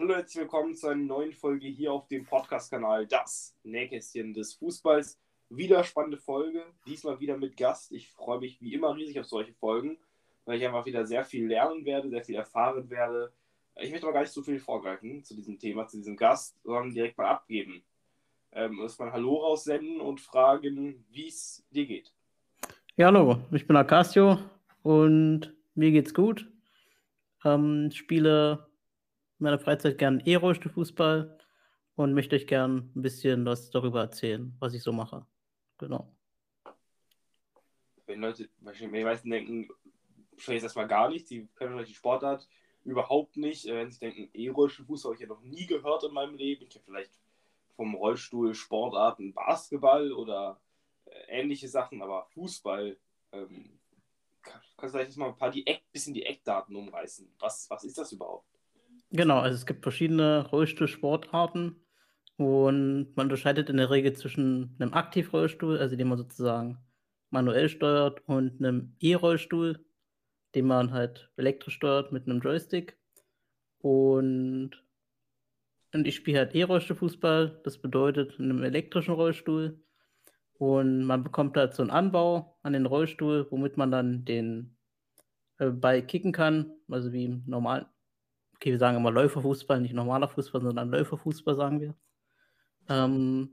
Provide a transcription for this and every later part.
Hallo, herzlich willkommen zu einer neuen Folge hier auf dem Podcast-Kanal Das Nähkästchen des Fußballs. Wieder spannende Folge, diesmal wieder mit Gast. Ich freue mich wie immer riesig auf solche Folgen, weil ich einfach wieder sehr viel lernen werde, sehr viel erfahren werde. Ich möchte aber gar nicht so viel vorgreifen zu diesem Thema, zu diesem Gast, sondern direkt mal abgeben. Ähm, erstmal Hallo raussenden und fragen, wie es dir geht. Ja, hallo, ich bin Acasio und mir geht's gut. Ähm, spiele in meiner Freizeit gern E-Rollstuhlfußball und möchte euch gern ein bisschen was darüber erzählen, was ich so mache. Genau. Wenn Leute, wenn die meisten denken, vielleicht erstmal gar nicht, die können vielleicht die Sportart überhaupt nicht. Äh, wenn sie denken, E-Rollstuhlfußball habe ich ja noch nie gehört in meinem Leben. Ich habe vielleicht vom Rollstuhl Sportarten Basketball oder äh, ähnliche Sachen, aber Fußball, ähm, kannst du vielleicht mal ein paar die Eck, bisschen die Eckdaten umreißen. Was, was ist das überhaupt? Genau, also es gibt verschiedene Rollstuhlsportarten und man unterscheidet in der Regel zwischen einem Aktivrollstuhl, also den man sozusagen manuell steuert, und einem E-Rollstuhl, den man halt elektrisch steuert mit einem Joystick. Und, und ich spiele halt E-Rollstuhlfußball, das bedeutet in einem elektrischen Rollstuhl. Und man bekommt halt so einen Anbau an den Rollstuhl, womit man dann den äh, Ball kicken kann, also wie im normalen okay, wir sagen immer Läuferfußball, nicht normaler Fußball, sondern Läuferfußball, sagen wir. Ähm,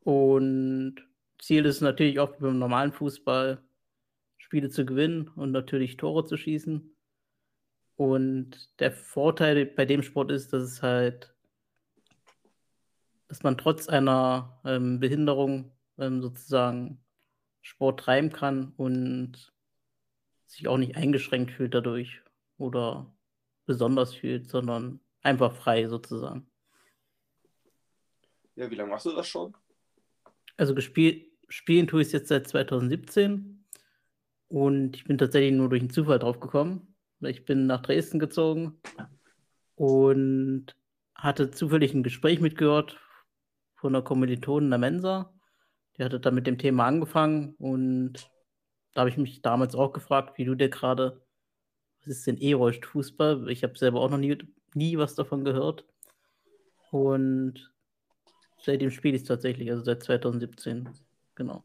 und Ziel ist natürlich auch beim normalen Fußball, Spiele zu gewinnen und natürlich Tore zu schießen. Und der Vorteil bei dem Sport ist, dass es halt, dass man trotz einer ähm, Behinderung ähm, sozusagen Sport treiben kann und sich auch nicht eingeschränkt fühlt dadurch oder besonders fühlt, sondern einfach frei sozusagen. Ja, wie lange machst du das schon? Also gespielt, spielen tue ich es jetzt seit 2017 und ich bin tatsächlich nur durch einen Zufall drauf gekommen. Ich bin nach Dresden gezogen und hatte zufällig ein Gespräch mitgehört von einer Kommilitonin der Mensa. Die hatte da mit dem Thema angefangen und da habe ich mich damals auch gefragt, wie du dir gerade was ist denn E-Rollstuhlfußball? Ich habe selber auch noch nie, nie was davon gehört. Und seitdem spiele ich es tatsächlich, also seit 2017. Genau.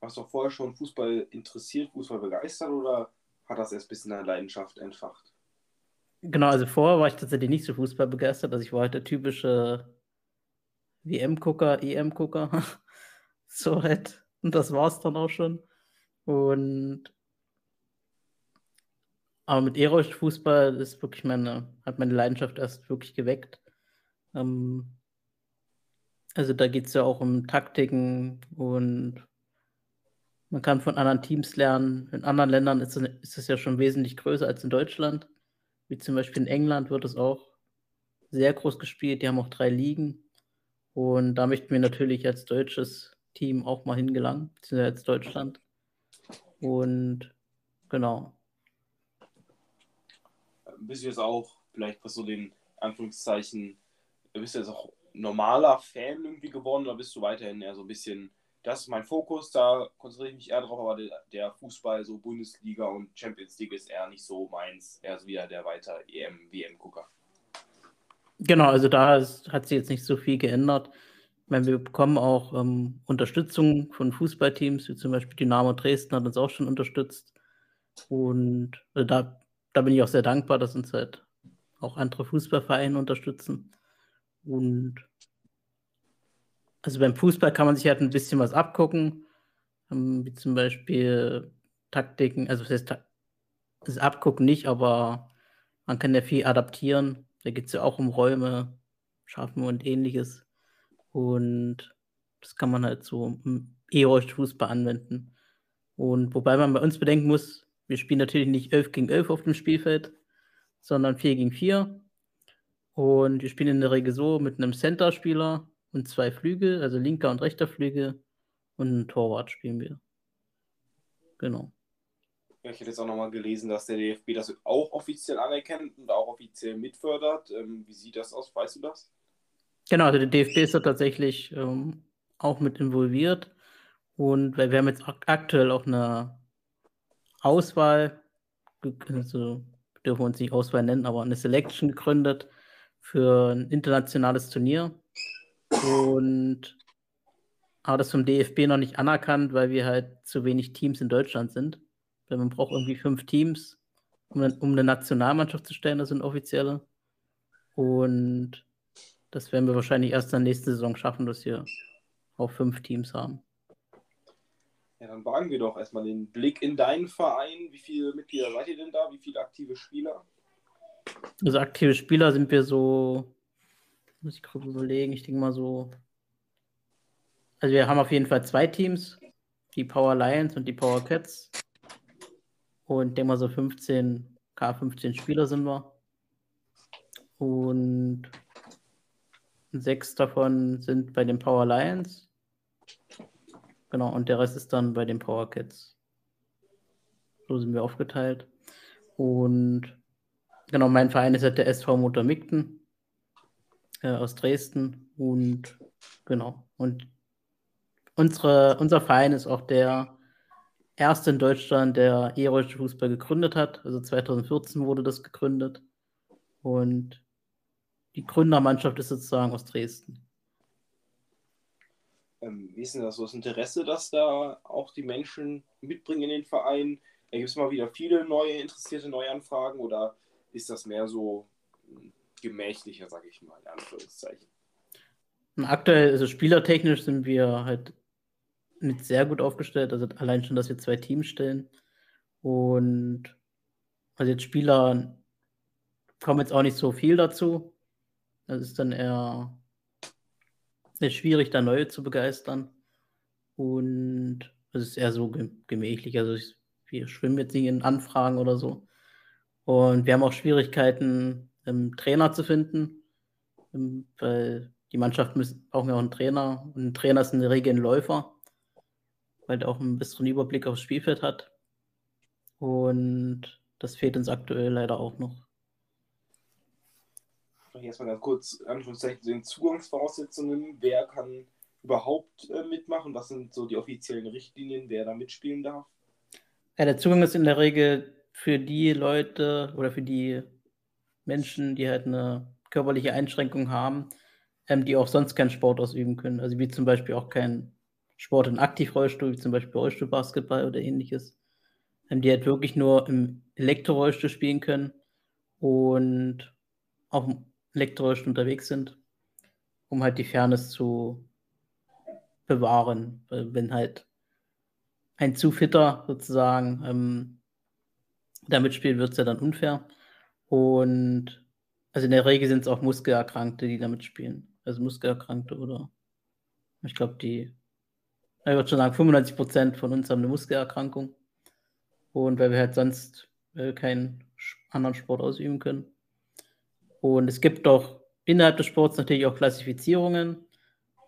Warst du vorher schon Fußball interessiert, Fußball begeistert oder hat das erst ein bisschen deine Leidenschaft entfacht? Genau, also vorher war ich tatsächlich nicht so Fußball begeistert. Also ich war halt der typische WM-Gucker, EM-Gucker. so halt. Und das war es dann auch schon. Und aber mit E-Fußball ist wirklich meine, hat meine Leidenschaft erst wirklich geweckt. Ähm, also da geht es ja auch um Taktiken und man kann von anderen Teams lernen. In anderen Ländern ist es, ist es ja schon wesentlich größer als in Deutschland. Wie zum Beispiel in England wird es auch sehr groß gespielt. Die haben auch drei Ligen. Und da möchten wir natürlich als deutsches Team auch mal hingelangen, beziehungsweise als Deutschland. Und genau bist du jetzt auch, vielleicht was so den Anführungszeichen, bist du jetzt auch normaler Fan irgendwie geworden oder bist du weiterhin eher so ein bisschen, das ist mein Fokus, da konzentriere ich mich eher drauf, aber der, der Fußball, so Bundesliga und Champions League ist eher nicht so meins, eher so wieder der weiter EM, WM-Gucker. Genau, also da ist, hat sich jetzt nicht so viel geändert. Ich meine, wir bekommen auch ähm, Unterstützung von Fußballteams, wie zum Beispiel Dynamo Dresden hat uns auch schon unterstützt. Und also da da bin ich auch sehr dankbar, dass uns halt auch andere Fußballvereine unterstützen. Und also beim Fußball kann man sich halt ein bisschen was abgucken, ähm, wie zum Beispiel Taktiken, also das heißt, das Abgucken nicht, aber man kann ja viel adaptieren. Da geht es ja auch um Räume, Schaffen und ähnliches. Und das kann man halt so im E-Fußball anwenden. Und wobei man bei uns bedenken muss, wir spielen natürlich nicht 11 gegen 11 auf dem Spielfeld, sondern 4 gegen 4. Und wir spielen in der Regel so mit einem Center-Spieler und zwei Flügel, also linker und rechter Flügel und ein Torwart spielen wir. Genau. Ja, ich hätte jetzt auch nochmal gelesen, dass der DFB das auch offiziell anerkennt und auch offiziell mitfördert. Ähm, wie sieht das aus? Weißt du das? Genau, also der DFB ist da tatsächlich ähm, auch mit involviert. Und weil wir haben jetzt aktuell auch eine Auswahl, also dürfen wir uns nicht Auswahl nennen, aber eine Selection gegründet für ein internationales Turnier. Und aber das vom DFB noch nicht anerkannt, weil wir halt zu wenig Teams in Deutschland sind. Weil man braucht irgendwie fünf Teams, um, um eine Nationalmannschaft zu stellen, das sind offizielle. Und das werden wir wahrscheinlich erst in der nächsten Saison schaffen, dass wir auch fünf Teams haben. Ja, dann wagen wir doch erstmal den Blick in deinen Verein. Wie viele Mitglieder seid ihr denn da? Wie viele aktive Spieler? Also aktive Spieler sind wir so, muss ich gerade überlegen, ich denke mal so. Also wir haben auf jeden Fall zwei Teams, die Power Lions und die Power Cats. Und denke mal so 15, K15 Spieler sind wir. Und sechs davon sind bei den Power Lions. Genau, und der Rest ist dann bei den Power Kids. So sind wir aufgeteilt. Und genau, mein Verein ist halt der SV Motor Migden äh, aus Dresden. Und genau, und unsere, unser Verein ist auch der erste in Deutschland, der E-Rollstuhl Fußball gegründet hat. Also 2014 wurde das gegründet. Und die Gründermannschaft ist sozusagen aus Dresden. Ähm, wie ist denn das so das Interesse, dass da auch die Menschen mitbringen in den Verein? Gibt es mal wieder viele neue interessierte Neuanfragen oder ist das mehr so gemächlicher, sage ich mal, in Anführungszeichen? Aktuell, also spielertechnisch sind wir halt mit sehr gut aufgestellt. Also allein schon, dass wir zwei Teams stellen. Und also jetzt Spieler kommen jetzt auch nicht so viel dazu. Das ist dann eher ist schwierig, da neue zu begeistern. Und es ist eher so gemächlich. Also ich, wir schwimmen jetzt nicht in Anfragen oder so. Und wir haben auch Schwierigkeiten, einen Trainer zu finden, ähm, weil die Mannschaft brauchen ja auch einen Trainer. Und ein Trainer ist in der Regel ein Läufer, weil der auch einen besseren Überblick aufs Spielfeld hat. Und das fehlt uns aktuell leider auch noch vielleicht erstmal ganz kurz Anführungszeichen den Zugangsvoraussetzungen. Wer kann überhaupt äh, mitmachen? Was sind so die offiziellen Richtlinien, wer da mitspielen darf? Ja, der Zugang ist in der Regel für die Leute oder für die Menschen, die halt eine körperliche Einschränkung haben, ähm, die auch sonst keinen Sport ausüben können. Also wie zum Beispiel auch kein Sport in Aktivrollstuhl, wie zum Beispiel Rollstuhlbasketball oder ähnliches. Ähm, die halt wirklich nur im Elektrorollstuhl spielen können und auch elektrisch unterwegs sind, um halt die Fairness zu bewahren. Wenn halt ein zu fitter sozusagen ähm, da mitspielt, wird es ja dann unfair. Und also in der Regel sind es auch Muskelerkrankte, die da mitspielen. Also Muskelerkrankte oder ich glaube, die, ich würde schon sagen, 95% von uns haben eine Muskelerkrankung. Und weil wir halt sonst äh, keinen anderen Sport ausüben können. Und es gibt doch innerhalb des Sports natürlich auch Klassifizierungen.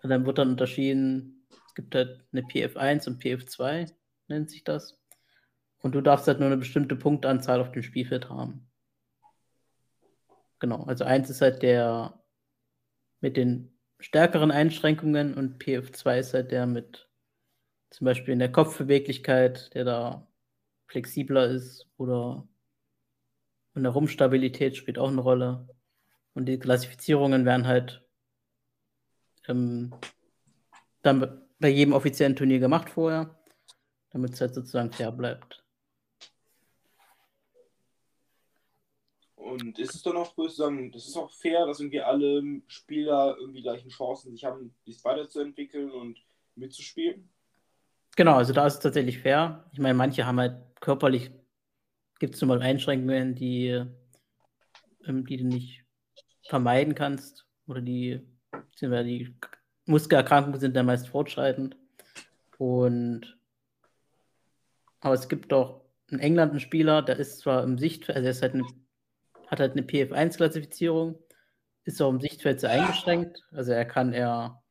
Und dann wird dann unterschieden, es gibt halt eine PF1 und PF2, nennt sich das. Und du darfst halt nur eine bestimmte Punktanzahl auf dem Spielfeld haben. Genau, also 1 ist halt der mit den stärkeren Einschränkungen und PF2 ist halt der mit zum Beispiel in der Kopfbeweglichkeit, der da flexibler ist oder in der Rumpfstabilität spielt auch eine Rolle. Und die Klassifizierungen werden halt ähm, dann bei jedem offiziellen Turnier gemacht vorher, damit es halt sozusagen fair bleibt. Und ist es dann auch, würde ich sagen, das ist auch fair, dass irgendwie alle Spieler irgendwie gleichen Chancen sich haben, dies weiterzuentwickeln und mitzuspielen? Genau, also da ist es tatsächlich fair. Ich meine, manche haben halt körperlich, gibt es zum Beispiel Einschränkungen, die, ähm, die du nicht vermeiden kannst oder die, die Muskelerkrankungen sind dann meist fortschreitend. Und aber es gibt doch in England einen Spieler, der ist zwar im Sichtfeld, also er halt eine, hat halt eine PF1-Klassifizierung, ist auch im Sichtfeld sehr eingeschränkt. Also er kann eher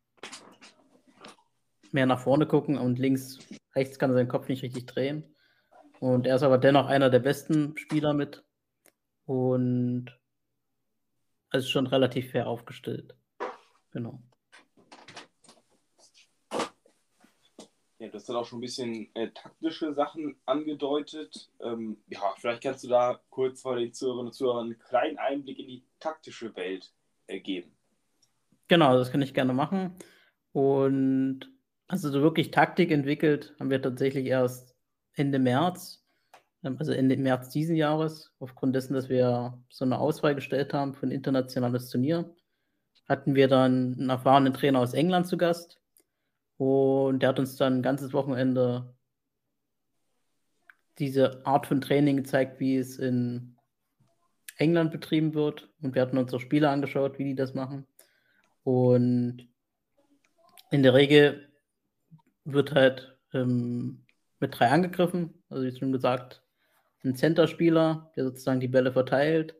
mehr nach vorne gucken und links, rechts kann er seinen Kopf nicht richtig drehen. Und er ist aber dennoch einer der besten Spieler mit. Und also schon relativ fair aufgestellt. Genau. Ja, das hat auch schon ein bisschen äh, taktische Sachen angedeutet. Ähm, ja, vielleicht kannst du da kurz vor den Zuhörerinnen und Zuhörern einen kleinen Einblick in die taktische Welt ergeben. Genau, das kann ich gerne machen. Und also so wirklich Taktik entwickelt haben wir tatsächlich erst Ende März, also Ende März diesen Jahres, aufgrund dessen, dass wir so eine Auswahl gestellt haben für ein internationales Turnier, hatten wir dann einen erfahrenen Trainer aus England zu Gast. Und der hat uns dann ein ganzes Wochenende diese Art von Training gezeigt, wie es in England betrieben wird. Und wir hatten uns auch Spiele angeschaut, wie die das machen. Und in der Regel wird halt ähm, mit drei angegriffen. Also wie schon gesagt, ein Center-Spieler, der sozusagen die Bälle verteilt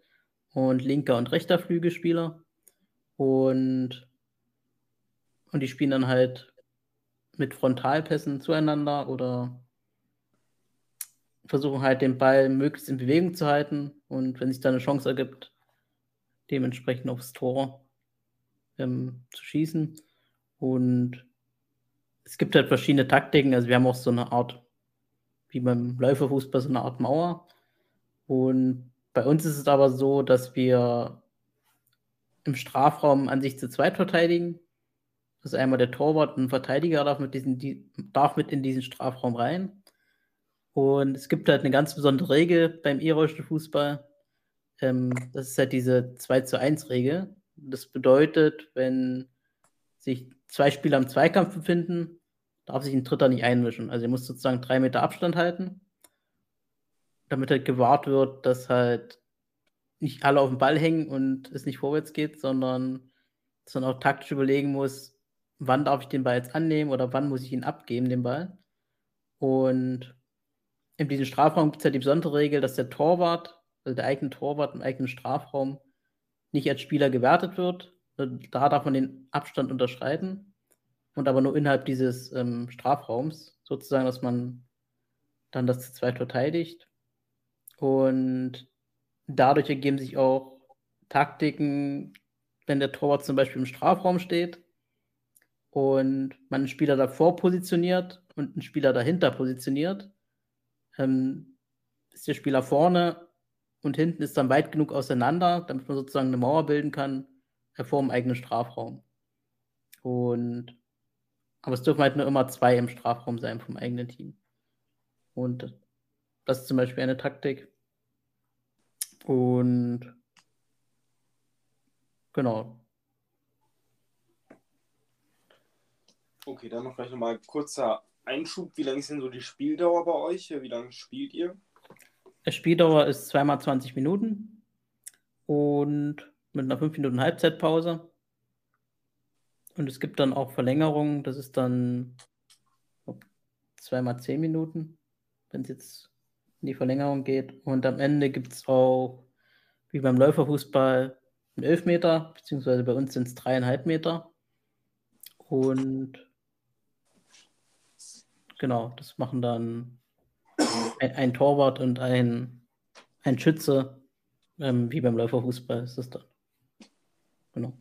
und linker und rechter Flügelspieler. Und, und die spielen dann halt mit Frontalpässen zueinander oder versuchen halt den Ball möglichst in Bewegung zu halten und wenn sich da eine Chance ergibt, dementsprechend aufs Tor ähm, zu schießen. Und es gibt halt verschiedene Taktiken. Also wir haben auch so eine Art, wie beim Läuferfußball, so eine Art Mauer. Und bei uns ist es aber so, dass wir im Strafraum an sich zu zweit verteidigen. Das ist einmal der Torwart und ein Verteidiger darf mit, diesen, die, darf mit in diesen Strafraum rein. Und es gibt halt eine ganz besondere Regel beim irischen Fußball. Ähm, das ist halt diese 2 zu 1 Regel. Das bedeutet, wenn sich zwei Spieler im Zweikampf befinden, darf sich ein Dritter nicht einmischen. Also er muss sozusagen drei Meter Abstand halten, damit halt gewahrt wird, dass halt nicht alle auf dem Ball hängen und es nicht vorwärts geht, sondern dass man auch taktisch überlegen muss, wann darf ich den Ball jetzt annehmen oder wann muss ich ihn abgeben, den Ball. Und in diesem Strafraum gibt es ja die besondere Regel, dass der Torwart, also der eigene Torwart im eigenen Strafraum, nicht als Spieler gewertet wird. Da darf man den Abstand unterschreiten und aber nur innerhalb dieses ähm, Strafraums, sozusagen, dass man dann das zu zweit verteidigt. Und dadurch ergeben sich auch Taktiken, wenn der Torwart zum Beispiel im Strafraum steht und man einen Spieler davor positioniert und einen Spieler dahinter positioniert, ähm, ist der Spieler vorne und hinten ist dann weit genug auseinander, damit man sozusagen eine Mauer bilden kann, vor dem eigenen Strafraum. Und aber es dürfen halt nur immer zwei im Strafraum sein vom eigenen Team. Und das ist zum Beispiel eine Taktik. Und genau. Okay, dann noch vielleicht nochmal ein kurzer Einschub. Wie lange ist denn so die Spieldauer bei euch? Wie lange spielt ihr? Die Spieldauer ist zweimal 20 Minuten und mit einer 5 Minuten Halbzeitpause. Und es gibt dann auch Verlängerungen, das ist dann zweimal zehn Minuten, wenn es jetzt in die Verlängerung geht. Und am Ende gibt es auch, wie beim Läuferfußball, einen Elfmeter, beziehungsweise bei uns sind es dreieinhalb Meter. Und genau, das machen dann ein, ein Torwart und ein, ein Schütze, ähm, wie beim Läuferfußball ist das dann. Genau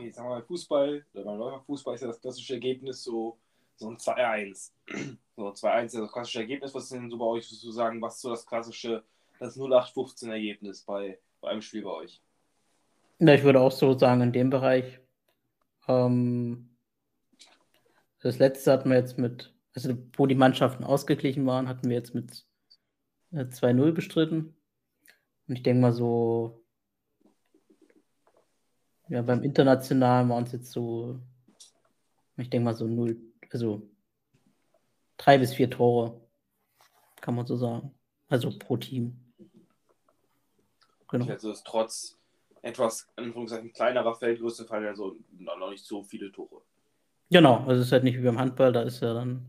okay, sagen wir mal Fußball, oder beim Läuferfußball ist ja das klassische Ergebnis so, so ein 2-1. So 2-1 ist das klassische Ergebnis. Was ist denn so bei euch sozusagen, was so das klassische, das 0815-Ergebnis bei, bei einem Spiel bei euch? Ja, ich würde auch so sagen, in dem Bereich. Ähm, das letzte hatten wir jetzt mit, also wo die Mannschaften ausgeglichen waren, hatten wir jetzt mit 2-0 äh, bestritten. Und ich denke mal so ja, beim Internationalen waren es jetzt so, ich denke mal so null, also drei bis vier Tore, kann man so sagen. Also pro Team. Genau. Also ist trotz etwas, Anführungszeichen, kleinerer Feldgröße fallen ja so noch nicht so viele Tore. Genau, also es ist halt nicht wie beim Handball, da ist ja dann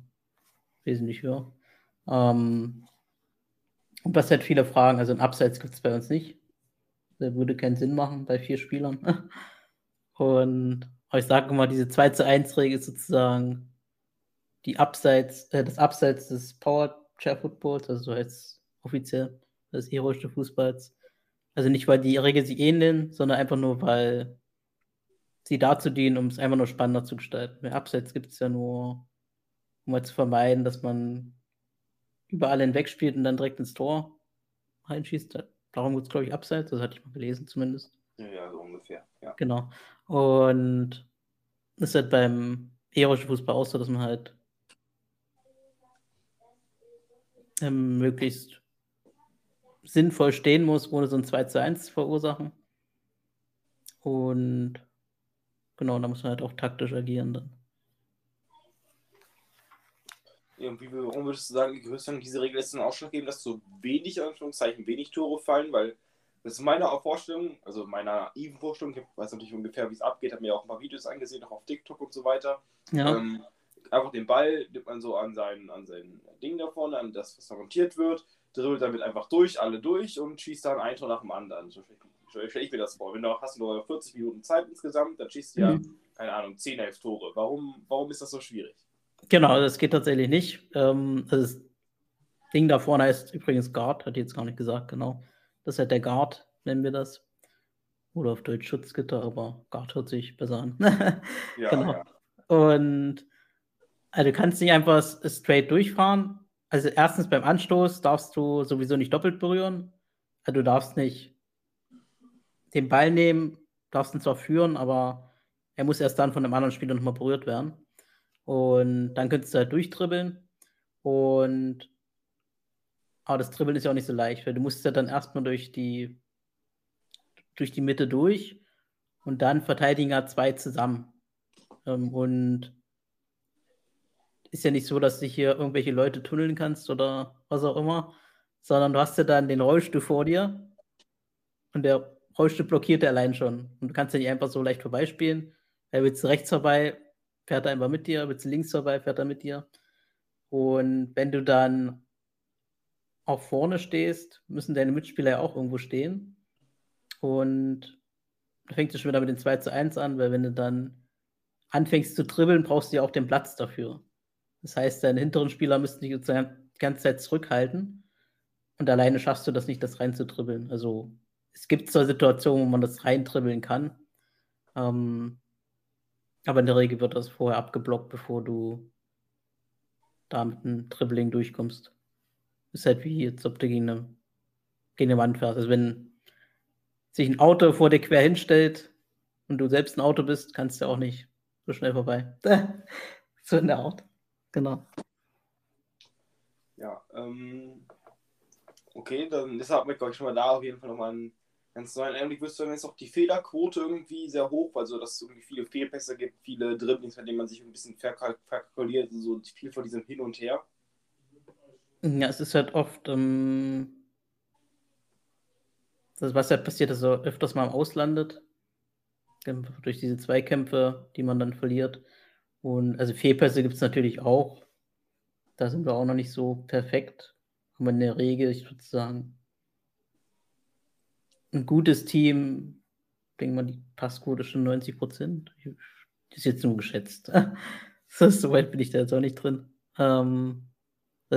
wesentlich höher. Ähm, und was halt viele fragen, also ein Abseits gibt es bei uns nicht. Der würde keinen Sinn machen bei vier Spielern. Und ich sage immer, diese 2 zu 1 Regel ist sozusagen die Abseits, äh, das Abseits des Power Chair Footballs, also so heißt offiziell des heroischen Fußballs. Also nicht, weil die Regeln sich ähneln, sondern einfach nur, weil sie dazu dienen, um es einfach nur spannender zu gestalten. Bei Abseits gibt es ja nur, um halt zu vermeiden, dass man überall hinweg spielt und dann direkt ins Tor reinschießt. Darum wird es, glaube ich, Abseits, das hatte ich mal gelesen zumindest. Ja, so ungefähr, ja. Genau. Und das ist halt beim erotischen Fußball auch so, dass man halt ähm, möglichst sinnvoll stehen muss, ohne so ein 2 zu 1 zu verursachen. Und genau, da muss man halt auch taktisch agieren dann. Ja, und wie, warum würdest du sagen, größer diese Regel ist dann ausschlaggebend, dass so wenig, Anführungszeichen, wenig Tore fallen? Weil das ist meine Vorstellung, also meine naiven Vorstellung, ich weiß natürlich ungefähr, wie es abgeht, habe mir auch ein paar Videos angesehen, auch auf TikTok und so weiter. Ja. Ähm, einfach den Ball nimmt man so an sein, an sein Ding da vorne, an das, was da montiert wird, dribbelt damit einfach durch, alle durch und schießt dann ein Tor nach dem anderen. So stelle ich mir das vor. Wenn du hast nur 40 Minuten Zeit insgesamt, dann schießt du mhm. ja, keine Ahnung, 10, 11 Tore. Warum, warum ist das so schwierig? Genau, das geht tatsächlich nicht. Ähm, das Ding da vorne heißt übrigens Guard, hat jetzt gar nicht gesagt, genau. Das ist halt der Guard, nennen wir das. Oder auf Deutsch Schutzgitter, aber Guard hört sich besser an. ja, genau. Ja. Und also du kannst nicht einfach straight durchfahren. Also erstens beim Anstoß darfst du sowieso nicht doppelt berühren. Also du darfst nicht den Ball nehmen, darfst ihn zwar führen, aber er muss erst dann von einem anderen Spieler nochmal berührt werden. Und dann könntest du halt durchdribbeln. Und aber das Dribbeln ist ja auch nicht so leicht, weil du musst ja dann erstmal durch die durch die Mitte durch und dann verteidigen ja zwei zusammen. Ähm, und ist ja nicht so, dass du hier irgendwelche Leute tunneln kannst oder was auch immer, sondern du hast ja dann den Rollstuhl vor dir und der Rollstuhl blockiert er allein schon. Und du kannst ja nicht einfach so leicht vorbeispielen. Er willst du rechts vorbei, fährt er einfach mit dir, willst du links vorbei, fährt er mit dir. Und wenn du dann auch vorne stehst, müssen deine Mitspieler ja auch irgendwo stehen. Und da fängt es schon wieder mit den 2 zu 1 an, weil wenn du dann anfängst zu dribbeln, brauchst du ja auch den Platz dafür. Das heißt, deine hinteren Spieler müssten dich die ganze Zeit zurückhalten. Und alleine schaffst du das nicht, das reinzudribbeln. Also es gibt zwar Situationen, wo man das reindribbeln kann, ähm, aber in der Regel wird das vorher abgeblockt, bevor du da mit einem Dribbling durchkommst. Ist halt wie jetzt, ob du gegen eine, gegen eine Wand fährst. Also wenn sich ein Auto vor dir quer hinstellt und du selbst ein Auto bist, kannst du auch nicht so schnell vorbei. so in der Art. Genau. Ja, ähm, okay, dann hat glaube ich, schon mal da auf jeden Fall nochmal ein ganz neuen Einblick. Wirst du dann jetzt auch die Fehlerquote irgendwie sehr hoch, also dass es irgendwie viele Fehlpässe gibt, viele Dribblings, bei denen man sich ein bisschen verkalkuliert, so viel von diesem Hin und Her. Ja, es ist halt oft, ähm, das, was halt passiert, dass er öfters mal auslandet. Durch diese Zweikämpfe, die man dann verliert. Und also Fehlpässe gibt es natürlich auch. Da sind wir auch noch nicht so perfekt. Aber in der Regel, ich würde sagen, ein gutes Team, denke mal, die Passquote ist schon 90 Prozent. Ist jetzt nur geschätzt. so weit bin ich da jetzt auch nicht drin. Ähm,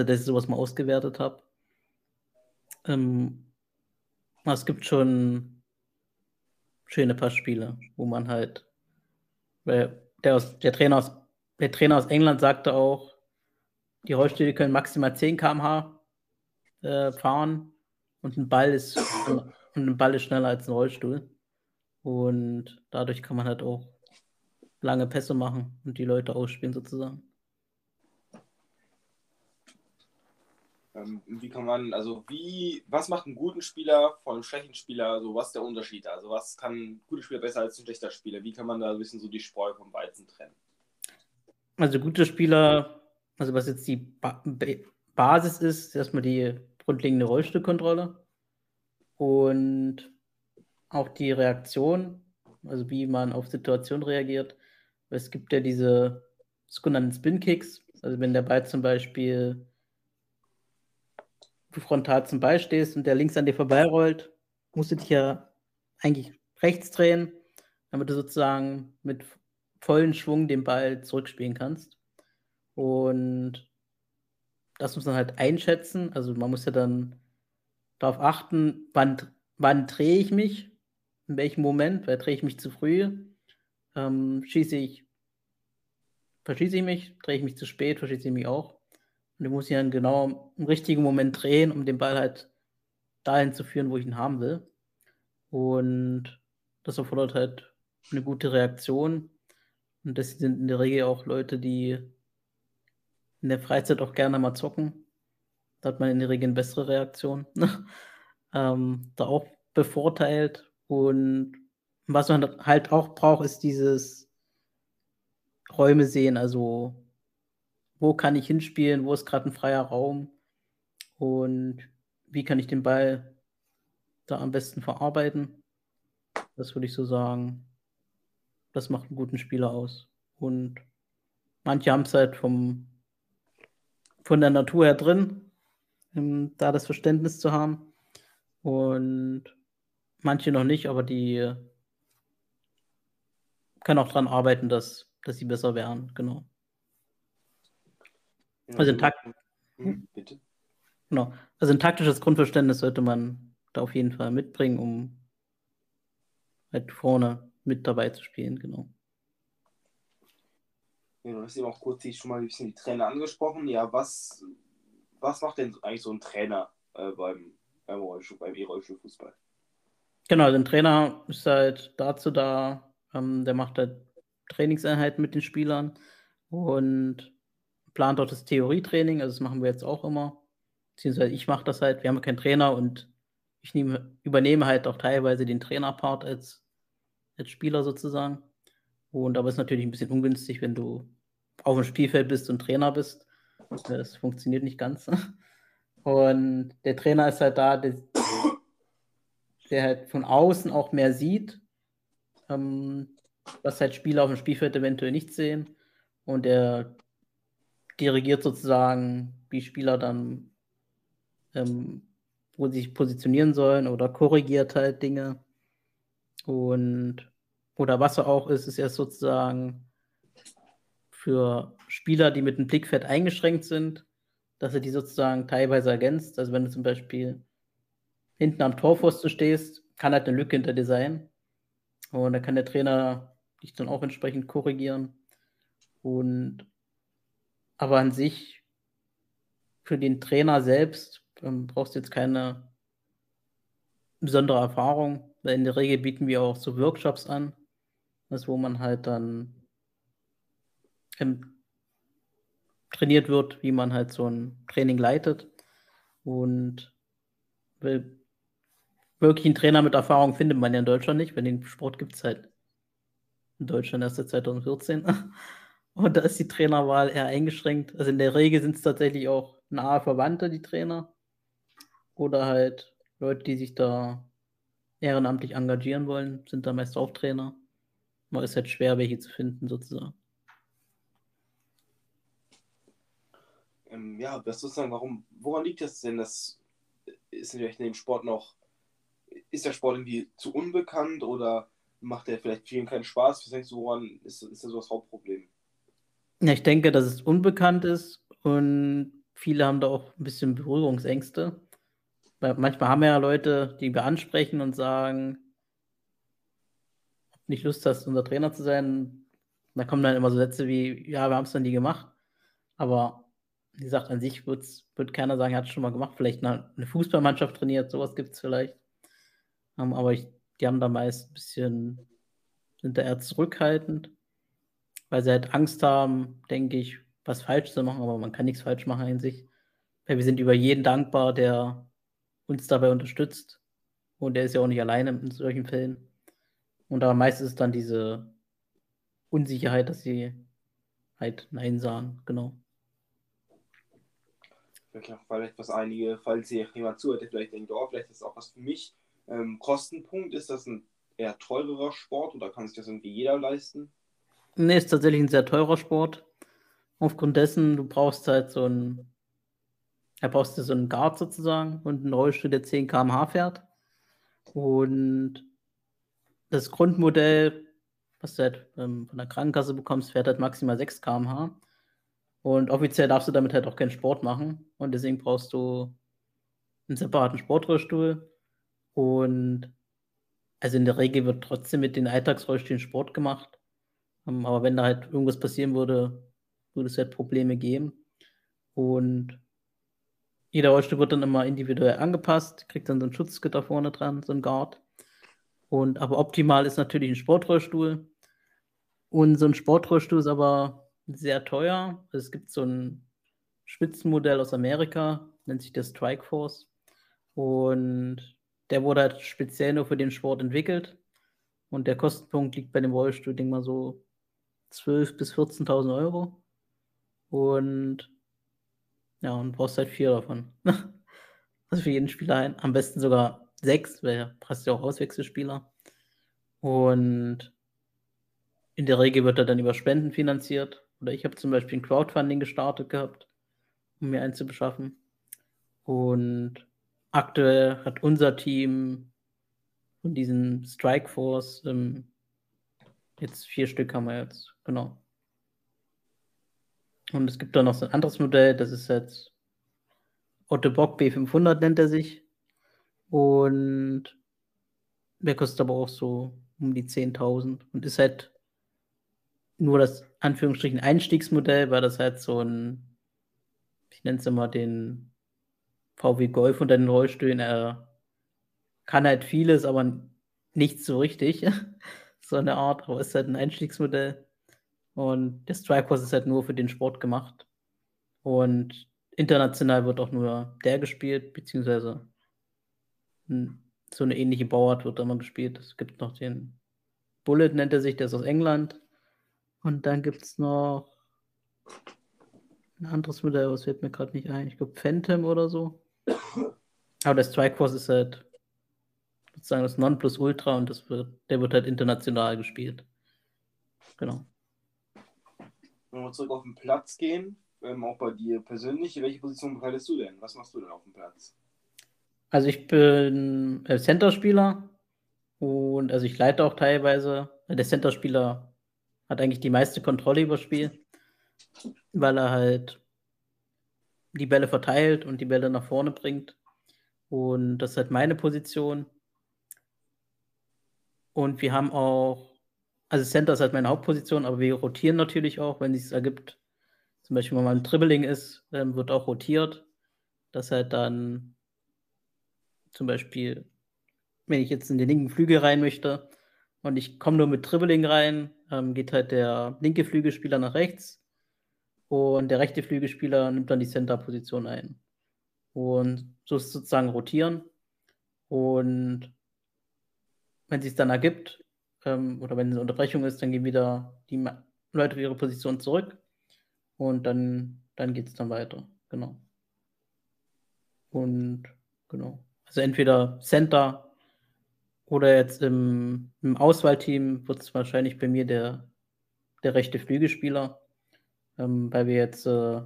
dass ich sowas mal ausgewertet habe. Ähm, es gibt schon schöne Passspiele, wo man halt, weil der, aus, der, Trainer aus, der Trainer aus England sagte auch, die Rollstühle können maximal 10 km/h äh, fahren und ein Ball ist und ein Ball ist schneller als ein Rollstuhl. Und dadurch kann man halt auch lange Pässe machen und die Leute ausspielen sozusagen. Ähm, wie kann man, also wie, was macht einen guten Spieler von einem schlechten Spieler, also was ist der Unterschied? Also was kann ein guter Spieler besser als ein schlechter Spieler? Wie kann man da ein bisschen so die Spreu vom Weizen trennen? Also gute Spieler, also was jetzt die ba Basis ist, ist erstmal die grundlegende Rollstuhlkontrolle und auch die Reaktion, also wie man auf Situationen reagiert. Es gibt ja diese sogenannten Spin-Kicks, also wenn der Ball zum Beispiel frontal zum Ball stehst und der links an dir vorbeirollt, musst du dich ja eigentlich rechts drehen, damit du sozusagen mit vollen Schwung den Ball zurückspielen kannst. Und das muss man halt einschätzen. Also man muss ja dann darauf achten, wann, wann drehe ich mich, in welchem Moment, weil drehe ich mich zu früh, ähm, schieße ich, verschieße ich mich, drehe ich mich zu spät, verschieße ich mich auch. Und ich muss ihn dann genau im richtigen Moment drehen, um den Ball halt dahin zu führen, wo ich ihn haben will. Und das erfordert halt eine gute Reaktion. Und das sind in der Regel auch Leute, die in der Freizeit auch gerne mal zocken. Da hat man in der Regel eine bessere Reaktion. ähm, da auch bevorteilt. Und was man halt auch braucht, ist dieses Räume sehen. Also, wo kann ich hinspielen? Wo ist gerade ein freier Raum? Und wie kann ich den Ball da am besten verarbeiten? Das würde ich so sagen. Das macht einen guten Spieler aus. Und manche haben es halt vom, von der Natur her drin, um, da das Verständnis zu haben. Und manche noch nicht, aber die können auch daran arbeiten, dass, dass sie besser werden, genau. Also ein Takt. Hm, bitte. Genau. Also ein taktisches Grundverständnis sollte man da auf jeden Fall mitbringen, um halt vorne mit dabei zu spielen, genau. Ja, du hast eben auch kurz schon mal ein bisschen die Trainer angesprochen. Ja, was, was macht denn eigentlich so ein Trainer äh, beim, beim Rollstuhl, beim E-Rollstuhlfußball? Genau, also ein Trainer ist halt dazu da, ähm, der macht halt Trainingseinheiten mit den Spielern und plant auch das Theorietraining, also das machen wir jetzt auch immer. Beziehungsweise ich mache das halt, wir haben keinen Trainer und ich nehme, übernehme halt auch teilweise den Trainerpart als als Spieler sozusagen. Und aber es ist natürlich ein bisschen ungünstig, wenn du auf dem Spielfeld bist und Trainer bist. Das funktioniert nicht ganz. Und der Trainer ist halt da, der, der halt von außen auch mehr sieht, ähm, was halt Spieler auf dem Spielfeld eventuell nicht sehen. Und der dirigiert sozusagen, wie Spieler dann, ähm, wo sie sich positionieren sollen oder korrigiert halt Dinge. Und oder was er auch ist, ist er sozusagen für Spieler, die mit dem Blickfeld eingeschränkt sind, dass er die sozusagen teilweise ergänzt. Also wenn du zum Beispiel hinten am Torpfosten stehst, kann halt eine Lücke hinter dir sein. Und da kann der Trainer dich dann auch entsprechend korrigieren. Und aber an sich, für den Trainer selbst, ähm, brauchst du jetzt keine besondere Erfahrung. Weil in der Regel bieten wir auch so Workshops an, das, wo man halt dann ähm, trainiert wird, wie man halt so ein Training leitet. Und wirklich einen Trainer mit Erfahrung findet man ja in Deutschland nicht, weil den Sport gibt es halt in Deutschland erst seit 2014. Und da ist die Trainerwahl eher eingeschränkt. Also in der Regel sind es tatsächlich auch nahe Verwandte, die Trainer. Oder halt Leute, die sich da ehrenamtlich engagieren wollen, sind da meist auch Trainer. Aber es ist halt schwer, welche zu finden, sozusagen. Ähm, ja, das sozusagen, warum, woran liegt das denn? Das ist natürlich in dem Sport noch, ist der Sport irgendwie zu unbekannt oder macht der vielleicht vielen keinen Spaß? Was denkst du, woran ist, ist das so das Hauptproblem? Ja, ich denke, dass es unbekannt ist und viele haben da auch ein bisschen Berührungsängste. Weil manchmal haben wir ja Leute, die wir ansprechen und sagen, nicht Lust hast, unser Trainer zu sein. Da kommen dann immer so Sätze wie, ja, wir haben es noch nie gemacht. Aber wie gesagt, an sich wird keiner sagen, er hat es schon mal gemacht. Vielleicht eine, eine Fußballmannschaft trainiert, sowas gibt es vielleicht. Um, ähm, aber ich, die haben da meist ein bisschen, sind da eher zurückhaltend, weil sie halt Angst haben, denke ich, was falsch zu machen, aber man kann nichts falsch machen in sich. Weil wir sind über jeden dankbar, der uns dabei unterstützt. Und er ist ja auch nicht alleine in solchen Fällen. Und aber meist ist dann diese Unsicherheit, dass sie halt Nein sagen, genau. Vielleicht was einige, falls hier jemand zuhört, der vielleicht denkt, oh, vielleicht ist das auch was für mich. Ähm, Kostenpunkt, ist das ein eher teurerer Sport oder kann sich das irgendwie jeder leisten? Nee, ist tatsächlich ein sehr teurer Sport. Aufgrund dessen, du brauchst halt so ein da brauchst du so einen Guard sozusagen und einen Rollstuhl, der 10 km/h fährt. Und das Grundmodell, was du halt ähm, von der Krankenkasse bekommst, fährt halt maximal 6 km/h. Und offiziell darfst du damit halt auch keinen Sport machen. Und deswegen brauchst du einen separaten Sportrollstuhl. Und also in der Regel wird trotzdem mit den Alltagsrollstühlen Sport gemacht. Ähm, aber wenn da halt irgendwas passieren würde, würde es halt Probleme geben. Und jeder Rollstuhl wird dann immer individuell angepasst, kriegt dann so ein Schutzgitter vorne dran, so ein Guard. Und aber optimal ist natürlich ein Sportrollstuhl. Und so ein Sportrollstuhl ist aber sehr teuer. Es gibt so ein Spitzenmodell aus Amerika, nennt sich der Strike Force. Und der wurde halt speziell nur für den Sport entwickelt. Und der Kostenpunkt liegt bei dem Rollstuhl, denke mal so 12.000 bis 14.000 Euro. Und ja, und brauchst halt vier davon. also für jeden Spieler ein. Am besten sogar sechs, weil ja, hast ja auch Auswechselspieler. Und in der Regel wird er dann über Spenden finanziert. Oder ich habe zum Beispiel ein Crowdfunding gestartet gehabt, um mir einen zu beschaffen. Und aktuell hat unser Team von diesen Strike Force ähm, jetzt vier Stück haben wir jetzt, genau. Und es gibt da noch so ein anderes Modell, das ist jetzt Otto Bock B500 nennt er sich. Und der kostet aber auch so um die 10.000 und ist halt nur das Anführungsstrichen Einstiegsmodell, weil das halt so ein, ich nenne es immer den VW Golf unter den Rollstühlen. Er kann halt vieles, aber nichts so richtig. so eine Art, aber ist halt ein Einstiegsmodell. Und der Strikeforce ist halt nur für den Sport gemacht. Und international wird auch nur der gespielt, beziehungsweise so eine ähnliche Bauart wird immer gespielt. Es gibt noch den Bullet, nennt er sich, der ist aus England. Und dann gibt es noch ein anderes Modell, was fällt mir gerade nicht ein. Ich glaube Phantom oder so. Aber der Strikeforce ist halt sozusagen das Nonplusultra und das wird, der wird halt international gespielt. Genau. Wenn wir zurück auf den Platz gehen, ähm, auch bei dir persönlich, welche Position bekleidest du denn? Was machst du denn auf dem Platz? Also ich bin äh, Center-Spieler und also ich leite auch teilweise. Der Center-Spieler hat eigentlich die meiste Kontrolle über das Spiel, weil er halt die Bälle verteilt und die Bälle nach vorne bringt. Und das ist halt meine Position. Und wir haben auch, also Center ist halt meine Hauptposition, aber wir rotieren natürlich auch, wenn es sich ergibt. Zum Beispiel, wenn man ein Dribbling ist, wird auch rotiert. Das halt dann zum Beispiel, wenn ich jetzt in den linken Flügel rein möchte und ich komme nur mit Dribbling rein, ähm, geht halt der linke Flügelspieler nach rechts und der rechte Flügelspieler nimmt dann die Center-Position ein. Und so ist sozusagen rotieren. Und wenn es sich dann ergibt, ähm, oder wenn eine Unterbrechung ist, dann gehen wieder die Leute auf ihre Position zurück und dann, dann geht es dann weiter. Genau. Und genau. Also entweder Center oder jetzt im, im Auswahlteam wird es wahrscheinlich bei mir der, der rechte Flügelspieler, ähm, weil wir jetzt äh,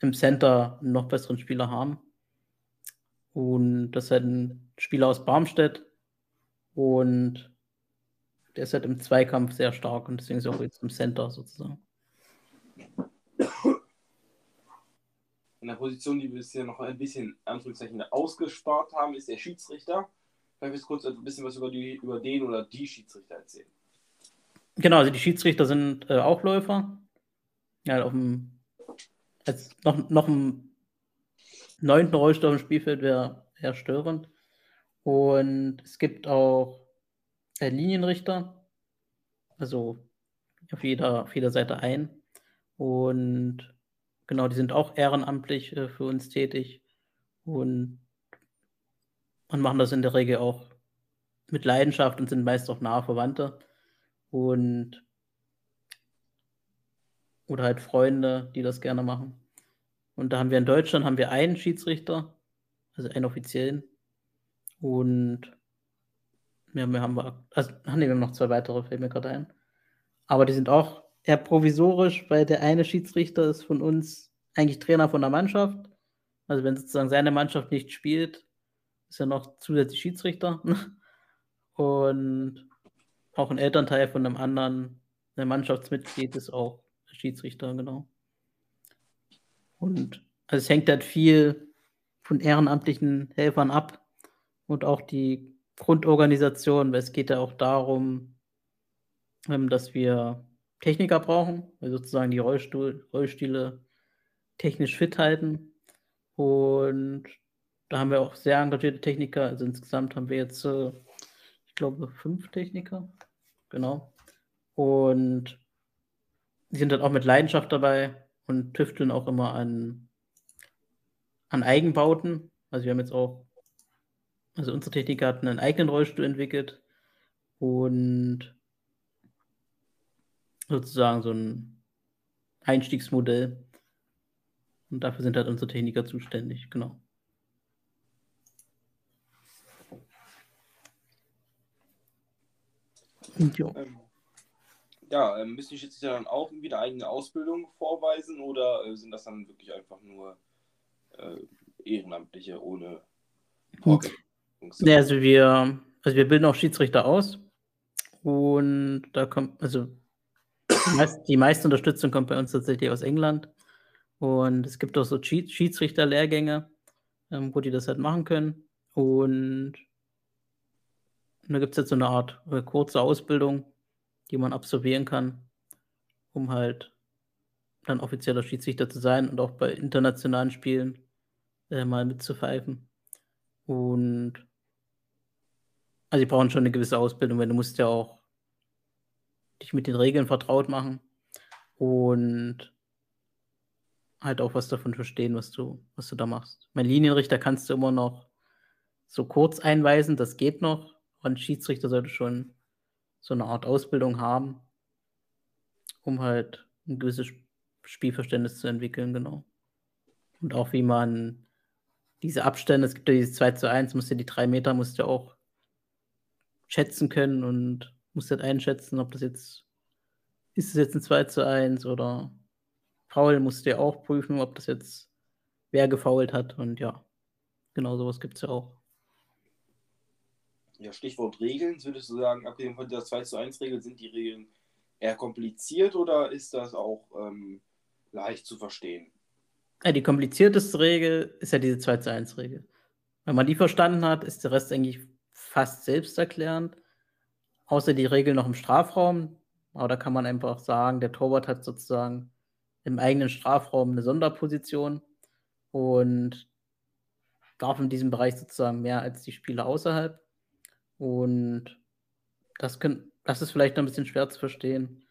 im Center einen noch besseren Spieler haben. Und das ist halt ein Spieler aus Barmstedt. Und der ist halt im Zweikampf sehr stark und deswegen ist er auch jetzt im Center sozusagen. In der Position, die wir bisher noch ein bisschen Anführungszeichen ausgespart haben, ist der Schiedsrichter. Vielleicht willst du kurz ein bisschen was über, die, über den oder die Schiedsrichter erzählen. Genau, also die Schiedsrichter sind äh, auch Läufer. Ja, auf dem, als noch, noch im neunten Rollstuhl im Spielfeld wäre eher störend. Und es gibt auch äh, Linienrichter, also auf jeder, auf jeder Seite ein. Und genau, die sind auch ehrenamtlich äh, für uns tätig und, und machen das in der Regel auch mit Leidenschaft und sind meist auch nahe Verwandte. Und oder halt Freunde, die das gerne machen. Und da haben wir in Deutschland haben wir einen Schiedsrichter, also einen offiziellen. Und ja, wir haben wir, also, nee, wir haben noch zwei weitere, fällt mir gerade ein. Aber die sind auch eher provisorisch, weil der eine Schiedsrichter ist von uns eigentlich Trainer von der Mannschaft. Also wenn sozusagen seine Mannschaft nicht spielt, ist er noch zusätzlich Schiedsrichter. Und auch ein Elternteil von einem anderen ein Mannschaftsmitglied ist auch Schiedsrichter, genau. Und also es hängt halt viel von ehrenamtlichen Helfern ab und auch die Grundorganisation, weil es geht ja auch darum, ähm, dass wir Techniker brauchen, weil sozusagen die Rollstuhl, Rollstühle technisch fit halten. Und da haben wir auch sehr engagierte Techniker. Also insgesamt haben wir jetzt, äh, ich glaube, fünf Techniker. Genau. Und die sind dann auch mit Leidenschaft dabei und tüfteln auch immer an, an Eigenbauten. Also wir haben jetzt auch, also unsere Techniker hatten einen eigenen Rollstuhl entwickelt und sozusagen so ein Einstiegsmodell. Und dafür sind halt unsere Techniker zuständig, genau. Ja, ähm, ja ähm, müssen die Schiedsrichter dann auch wieder eigene Ausbildung vorweisen oder äh, sind das dann wirklich einfach nur äh, Ehrenamtliche ohne Hockey? Ja, also wir, also wir bilden auch Schiedsrichter aus und da kommt, also die meiste Unterstützung kommt bei uns tatsächlich aus England. Und es gibt auch so Schiedsrichterlehrgänge, ähm, wo die das halt machen können. Und da gibt es jetzt so eine Art äh, kurze Ausbildung, die man absolvieren kann, um halt dann offizieller Schiedsrichter zu sein und auch bei internationalen Spielen äh, mal mitzupfeifen. Und also die brauchen schon eine gewisse Ausbildung, weil du musst ja auch dich mit den Regeln vertraut machen und halt auch was davon verstehen, was du, was du da machst. Mein Linienrichter kannst du immer noch so kurz einweisen, das geht noch. Und Schiedsrichter sollte schon so eine Art Ausbildung haben, um halt ein gewisses Spielverständnis zu entwickeln, genau. Und auch wie man diese Abstände, es gibt ja dieses 2 zu 1, musst du die drei Meter, musst du auch schätzen können und musst halt einschätzen, ob das jetzt, ist es jetzt ein 2 zu 1 oder Foul musst du ja auch prüfen, ob das jetzt wer gefault hat und ja, genau sowas gibt es ja auch. Ja, Stichwort Regeln, würdest du sagen, abgesehen von der 2 zu 1 Regel, sind die Regeln eher kompliziert oder ist das auch ähm, leicht zu verstehen? Ja, die komplizierteste Regel ist ja diese 2 zu 1 Regel. Wenn man die verstanden hat, ist der Rest eigentlich fast selbsterklärend. Außer die Regel noch im Strafraum. Aber da kann man einfach sagen, der Torwart hat sozusagen im eigenen Strafraum eine Sonderposition und darf in diesem Bereich sozusagen mehr als die Spieler außerhalb. Und das, können, das ist vielleicht noch ein bisschen schwer zu verstehen.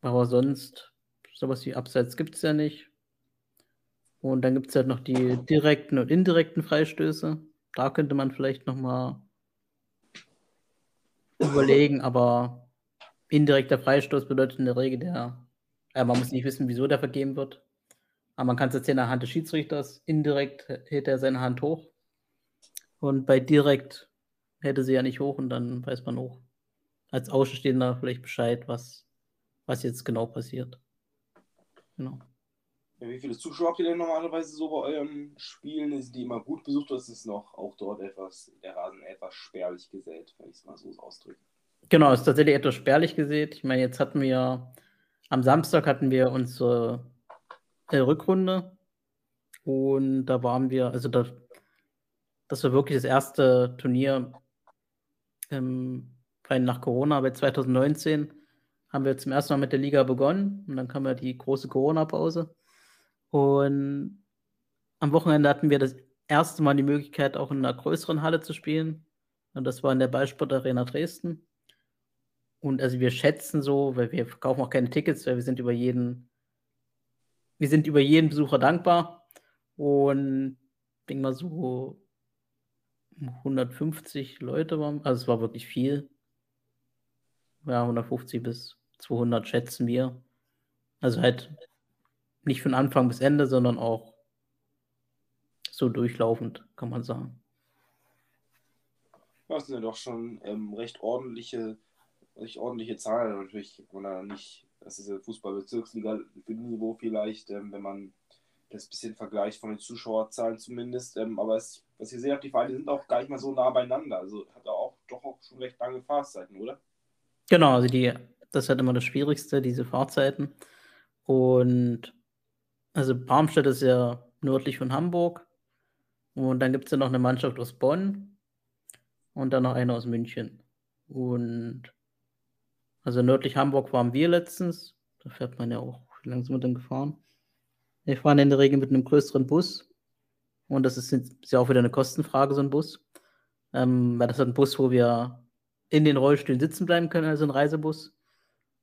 Aber sonst, sowas wie Abseits gibt es ja nicht. Und dann gibt es halt noch die direkten und indirekten Freistöße. Da könnte man vielleicht nochmal überlegen, aber indirekter Freistoß bedeutet in der Regel, der äh, man muss nicht wissen, wieso der vergeben wird. Aber man kann es jetzt in der Hand des Schiedsrichters. Indirekt hält er seine Hand hoch. Und bei direkt hätte sie ja nicht hoch und dann weiß man auch als Außenstehender vielleicht Bescheid, was, was jetzt genau passiert. Genau. Wie viele Zuschauer habt ihr denn normalerweise so bei euren Spielen? Sind die immer gut besucht oder ist es noch auch dort etwas, der Rasen etwas spärlich gesät, wenn ich es mal so ausdrücke? Genau, ist tatsächlich etwas spärlich gesät. Ich meine, jetzt hatten wir am Samstag hatten wir unsere äh, Rückrunde und da waren wir, also da, das war wirklich das erste Turnier ähm, nach Corona, aber 2019 haben wir zum ersten Mal mit der Liga begonnen und dann kam ja die große Corona-Pause. Und am Wochenende hatten wir das erste Mal die Möglichkeit, auch in einer größeren Halle zu spielen. Und das war in der Ballsport Arena Dresden. Und also wir schätzen so, weil wir verkaufen auch keine Tickets, weil wir sind über jeden, wir sind über jeden Besucher dankbar. Und ich denke mal so 150 Leute waren, also es war wirklich viel. Ja, 150 bis 200 schätzen wir. Also halt nicht von Anfang bis Ende, sondern auch so durchlaufend, kann man sagen. Das sind ja doch schon ähm, recht ordentliche recht ordentliche Zahlen. Natürlich, man nicht, das ist ja Fußball-Bezirksliga Niveau vielleicht, ähm, wenn man das ein bisschen vergleicht von den Zuschauerzahlen zumindest. Ähm, aber es, was ihr seht, die Vereine sind auch gar nicht mal so nah beieinander. Also hat er auch doch auch schon recht lange Fahrzeiten, oder? Genau, also die, das ist halt immer das Schwierigste, diese Fahrzeiten. Und also Barmstedt ist ja nördlich von Hamburg. Und dann gibt es ja noch eine Mannschaft aus Bonn und dann noch eine aus München. Und also nördlich Hamburg waren wir letztens. Da fährt man ja auch. Sind wir denn gefahren? Wir fahren in der Regel mit einem größeren Bus. Und das ist, ist ja auch wieder eine Kostenfrage, so ein Bus. Ähm, weil das ist ein Bus, wo wir in den Rollstühlen sitzen bleiben können, also ein Reisebus.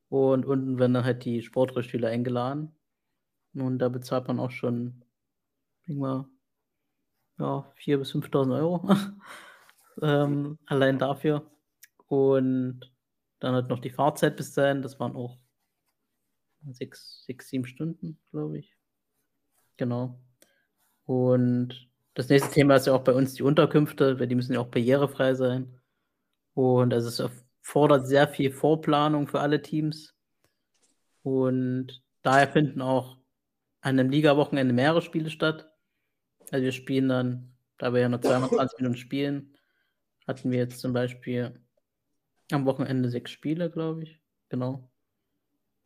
Und unten werden dann halt die Sportrollstühle eingeladen. Und da bezahlt man auch schon, denk mal, ja, 4.000 bis 5.000 Euro ähm, allein dafür. Und dann halt noch die Fahrzeit bis dahin, das waren auch sechs, sechs sieben Stunden, glaube ich. Genau. Und das nächste Thema ist ja auch bei uns die Unterkünfte, weil die müssen ja auch barrierefrei sein. Und also es erfordert sehr viel Vorplanung für alle Teams. Und daher finden auch an einem Liga-Wochenende mehrere Spiele statt. Also wir spielen dann, da wir ja nur 22 Minuten spielen, hatten wir jetzt zum Beispiel am Wochenende sechs Spiele, glaube ich. Genau.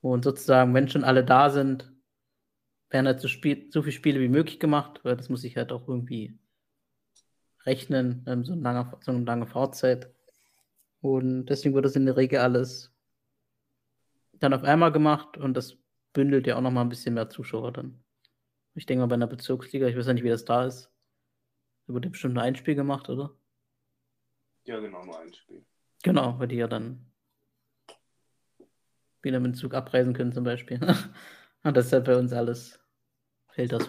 Und sozusagen, wenn schon alle da sind, werden halt so, Spiel, so viele Spiele wie möglich gemacht, weil das muss ich halt auch irgendwie rechnen, ähm, so, eine lange, so eine lange Fahrzeit. Und deswegen wird das in der Regel alles dann auf einmal gemacht und das bündelt ja auch nochmal ein bisschen mehr Zuschauer dann. Ich denke mal bei einer Bezirksliga, ich weiß ja nicht, wie das da ist. Da wurde bestimmt nur ein Spiel gemacht, oder? Ja, genau, nur ein Spiel. Genau, weil die ja dann wieder mit dem Zug abreisen können zum Beispiel. Und das ist ja bei uns alles, fällt das.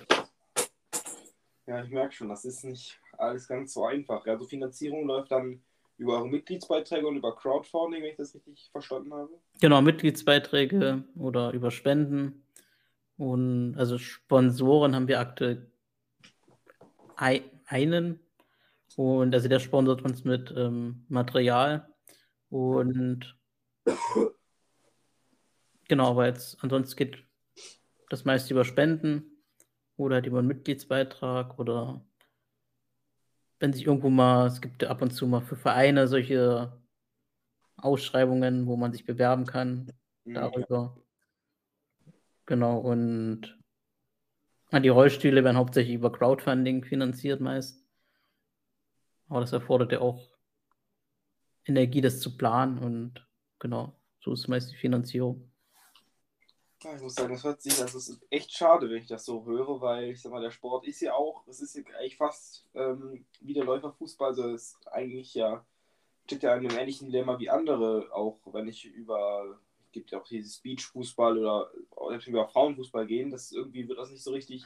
Ja, ich merke schon, das ist nicht alles ganz so einfach. Also Finanzierung läuft dann über eure Mitgliedsbeiträge und über Crowdfunding, wenn ich das richtig verstanden habe. Genau, Mitgliedsbeiträge oder über Spenden. Und also Sponsoren haben wir aktuell einen. Und also der sponsert uns mit ähm, Material. Und genau, aber jetzt ansonsten geht das meiste über Spenden oder halt über einen Mitgliedsbeitrag oder wenn sich irgendwo mal, es gibt ab und zu mal für Vereine solche Ausschreibungen, wo man sich bewerben kann mhm. darüber. Genau, und die Rollstühle werden hauptsächlich über Crowdfunding finanziert meist. Aber das erfordert ja auch Energie, das zu planen und genau, so ist meist die Finanzierung. Ja, ich muss sagen, das hört sich, also es ist echt schade, wenn ich das so höre, weil ich sag mal, der Sport ist ja auch, es ist ja eigentlich fast ähm, wie der Läuferfußball, also es ist eigentlich ja, steht ja in einem ähnlichen Dilemma wie andere, auch wenn ich über, es gibt ja auch dieses Beachfußball oder, oder über Frauenfußball gehen, das irgendwie wird das nicht so richtig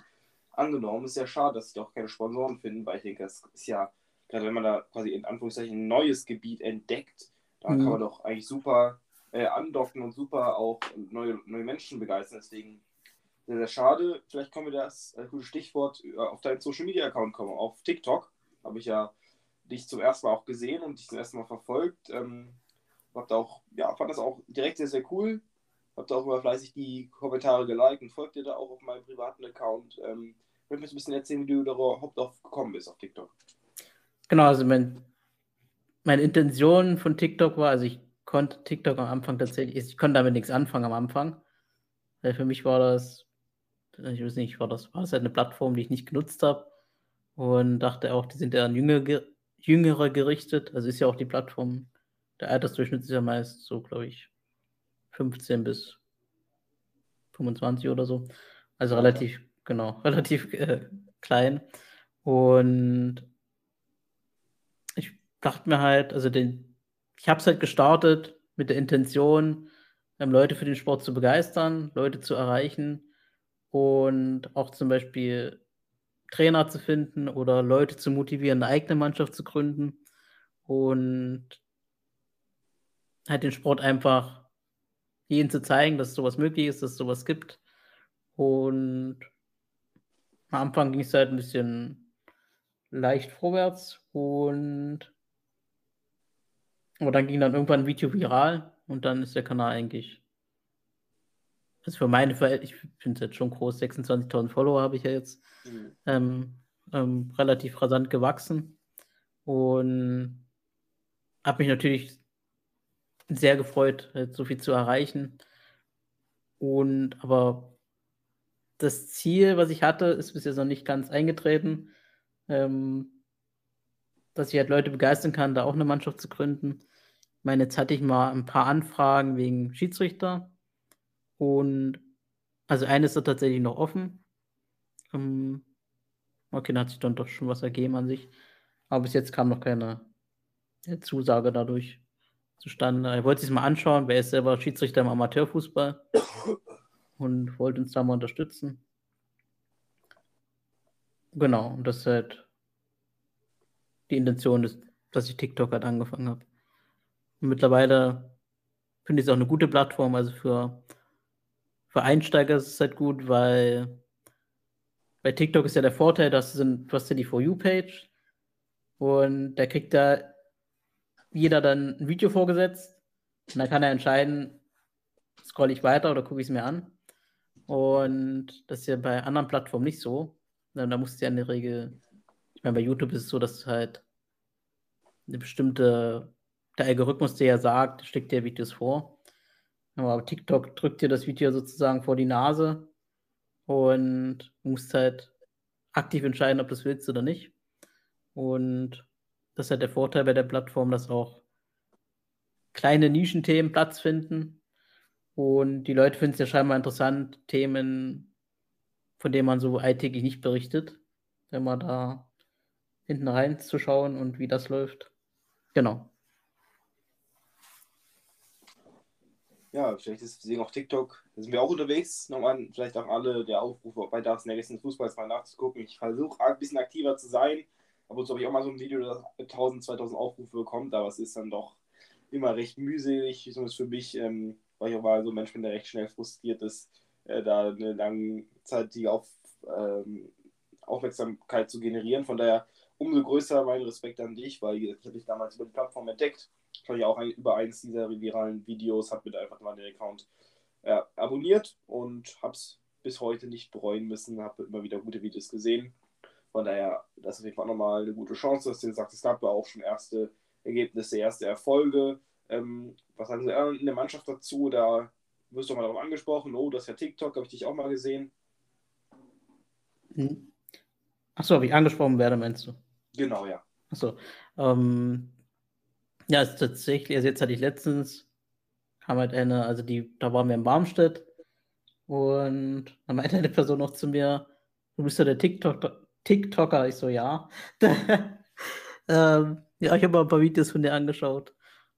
angenommen. Ist ja schade, dass sie doch keine Sponsoren finden, weil ich denke, das ist ja, gerade wenn man da quasi in Anführungszeichen ein neues Gebiet entdeckt, da mhm. kann man doch eigentlich super äh, andocken und super auch neue, neue Menschen begeistern. Deswegen sehr, sehr schade. Vielleicht können wir das äh, gute Stichwort äh, auf deinen Social Media Account kommen. Auf TikTok habe ich ja dich zum ersten Mal auch gesehen und dich zum ersten Mal verfolgt. Ähm, hab da auch, ja, fand das auch direkt sehr, sehr cool. Hab da auch immer fleißig die Kommentare geliked und folgt dir da auch auf meinem privaten Account. Ähm, ich mir ein bisschen erzählen, wie du überhaupt gekommen bist auf TikTok. Genau, also mein, meine Intention von TikTok war, also ich konnte TikTok am Anfang tatsächlich, ich konnte damit nichts anfangen am Anfang. Weil für mich war das, ich weiß nicht, war das, war das halt eine Plattform, die ich nicht genutzt habe. Und dachte auch, die sind eher an Jüngere, Jüngere gerichtet. Also ist ja auch die Plattform, der Altersdurchschnitt ist ja meist so, glaube ich, 15 bis 25 oder so. Also relativ, genau, relativ äh, klein. Und ich dachte mir halt, also den, ich habe es halt gestartet mit der Intention, ähm, Leute für den Sport zu begeistern, Leute zu erreichen und auch zum Beispiel Trainer zu finden oder Leute zu motivieren, eine eigene Mannschaft zu gründen und halt den Sport einfach ihnen zu zeigen, dass sowas möglich ist, dass es sowas gibt. Und am Anfang ging es halt ein bisschen leicht vorwärts und aber dann ging dann irgendwann ein Video viral und dann ist der Kanal eigentlich. Also für meine Verhältnisse, ich finde es jetzt schon groß, 26.000 Follower habe ich ja jetzt. Mhm. Ähm, ähm, relativ rasant gewachsen. Und habe mich natürlich sehr gefreut, so viel zu erreichen. Und aber das Ziel, was ich hatte, ist bis jetzt noch nicht ganz eingetreten. Ähm, dass ich halt Leute begeistern kann, da auch eine Mannschaft zu gründen meine, jetzt hatte ich mal ein paar Anfragen wegen Schiedsrichter. Und also eine ist da tatsächlich noch offen. Ähm, okay, da hat sich dann doch schon was ergeben an sich. Aber bis jetzt kam noch keine Zusage dadurch. zustande. Er wollte sich mal anschauen, weil er ist selber Schiedsrichter im Amateurfußball und wollte uns da mal unterstützen. Genau, und das ist halt die Intention, dass ich TikTok halt angefangen habe. Mittlerweile finde ich es auch eine gute Plattform, also für, für Einsteiger ist es halt gut, weil bei TikTok ist ja der Vorteil, dass du, du hast ja die For You-Page und da kriegt da jeder dann ein Video vorgesetzt und dann kann er entscheiden, scroll ich weiter oder gucke ich es mir an. Und das ist ja bei anderen Plattformen nicht so. Da musst du ja in der Regel, ich meine, bei YouTube ist es so, dass halt eine bestimmte, der Algorithmus dir ja sagt, schlägt dir Videos vor. Aber TikTok drückt dir das Video sozusagen vor die Nase und musst halt aktiv entscheiden, ob du es willst oder nicht. Und das ist halt der Vorteil bei der Plattform, dass auch kleine Nischenthemen Platz finden. Und die Leute finden es ja scheinbar interessant, Themen, von denen man so alltäglich nicht berichtet, wenn man da hinten rein zu schauen und wie das läuft. Genau. Ja, vielleicht ist deswegen auf TikTok, da sind wir auch unterwegs. Nochmal vielleicht auch alle der Aufrufe bei das nächsten Fußballs mal nachzugucken. Ich versuche ein bisschen aktiver zu sein. Ab und zu habe ich auch mal so ein Video, das 1000, 2000 Aufrufe bekommt, aber es ist dann doch immer recht mühselig, zumindest für mich, ähm, weil ich auch mal so ein Mensch bin, der recht schnell frustriert ist, äh, da eine langzeitige Auf, ähm, Aufmerksamkeit zu generieren. Von daher umso größer mein Respekt an dich, weil ich habe dich damals über die Plattform entdeckt. Ich habe ja auch ein, über eins dieser viralen Videos, habe mit einfach mal den Account äh, abonniert und habe es bis heute nicht bereuen müssen, habe immer wieder gute Videos gesehen. Von daher, das ist auf jeden Fall nochmal eine gute Chance, dass du gesagt es gab ja auch schon erste Ergebnisse, erste Erfolge. Ähm, was sagen Sie in der Mannschaft dazu? Da wirst du mal darauf angesprochen. Oh, das ist ja TikTok, habe ich dich auch mal gesehen. Hm. Achso, wie ich angesprochen werde, meinst du? Genau, ja. Achso. Ähm, ja, ist tatsächlich, also jetzt hatte ich letztens, kam halt eine, also die, da waren wir in Barmstedt und dann meinte eine Person noch zu mir, du bist ja der TikTok, TikToker. Ich so, ja. ähm, ja, ich habe mal ein paar Videos von dir angeschaut.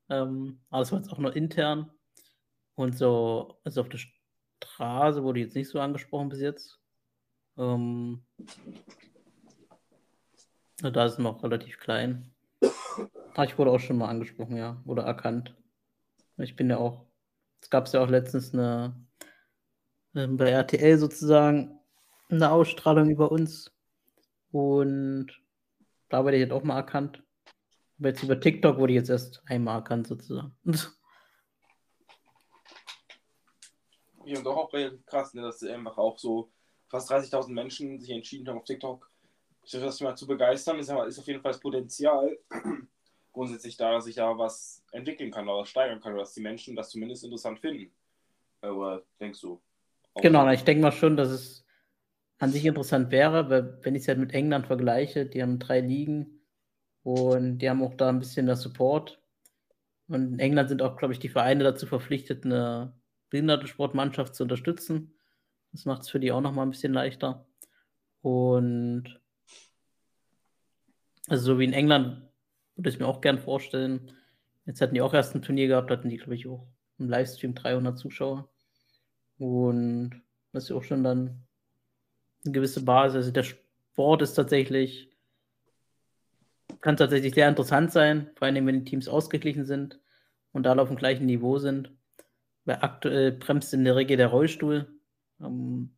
Ähm, aber das war jetzt auch nur intern. Und so, also auf der Straße wurde jetzt nicht so angesprochen bis jetzt. Ähm, da ist noch relativ klein. Ich wurde auch schon mal angesprochen, ja. Oder erkannt. Ich bin ja auch. Es gab ja auch letztens eine ähm, bei RTL sozusagen eine Ausstrahlung über uns. Und da werde ich jetzt auch mal erkannt. Aber jetzt über TikTok wurde ich jetzt erst einmal erkannt, sozusagen. Ja, und auch krass, ne, dass einfach auch so fast 30.000 Menschen sich entschieden haben, auf TikTok sich das mal zu begeistern. Ist, ist auf jeden Fall das Potenzial grundsätzlich da, dass sich da was entwickeln kann oder steigern kann, oder dass die Menschen das zumindest interessant finden. Oder denkst du? Genau, ich denke mal schon, dass es an sich interessant wäre, weil wenn ich es halt mit England vergleiche, die haben drei Ligen und die haben auch da ein bisschen der Support. Und in England sind auch, glaube ich, die Vereine dazu verpflichtet, eine Behindertensportmannschaft zu unterstützen. Das macht es für die auch nochmal ein bisschen leichter. Und also so wie in England würde ich mir auch gern vorstellen. Jetzt hatten die auch erst ein Turnier gehabt, hatten die, glaube ich, auch im Livestream 300 Zuschauer. Und das ist auch schon dann eine gewisse Basis. Also der Sport ist tatsächlich, kann tatsächlich sehr interessant sein, vor allem wenn die Teams ausgeglichen sind und alle auf dem gleichen Niveau sind. Weil aktuell bremst in der Regel der Rollstuhl. Ähm,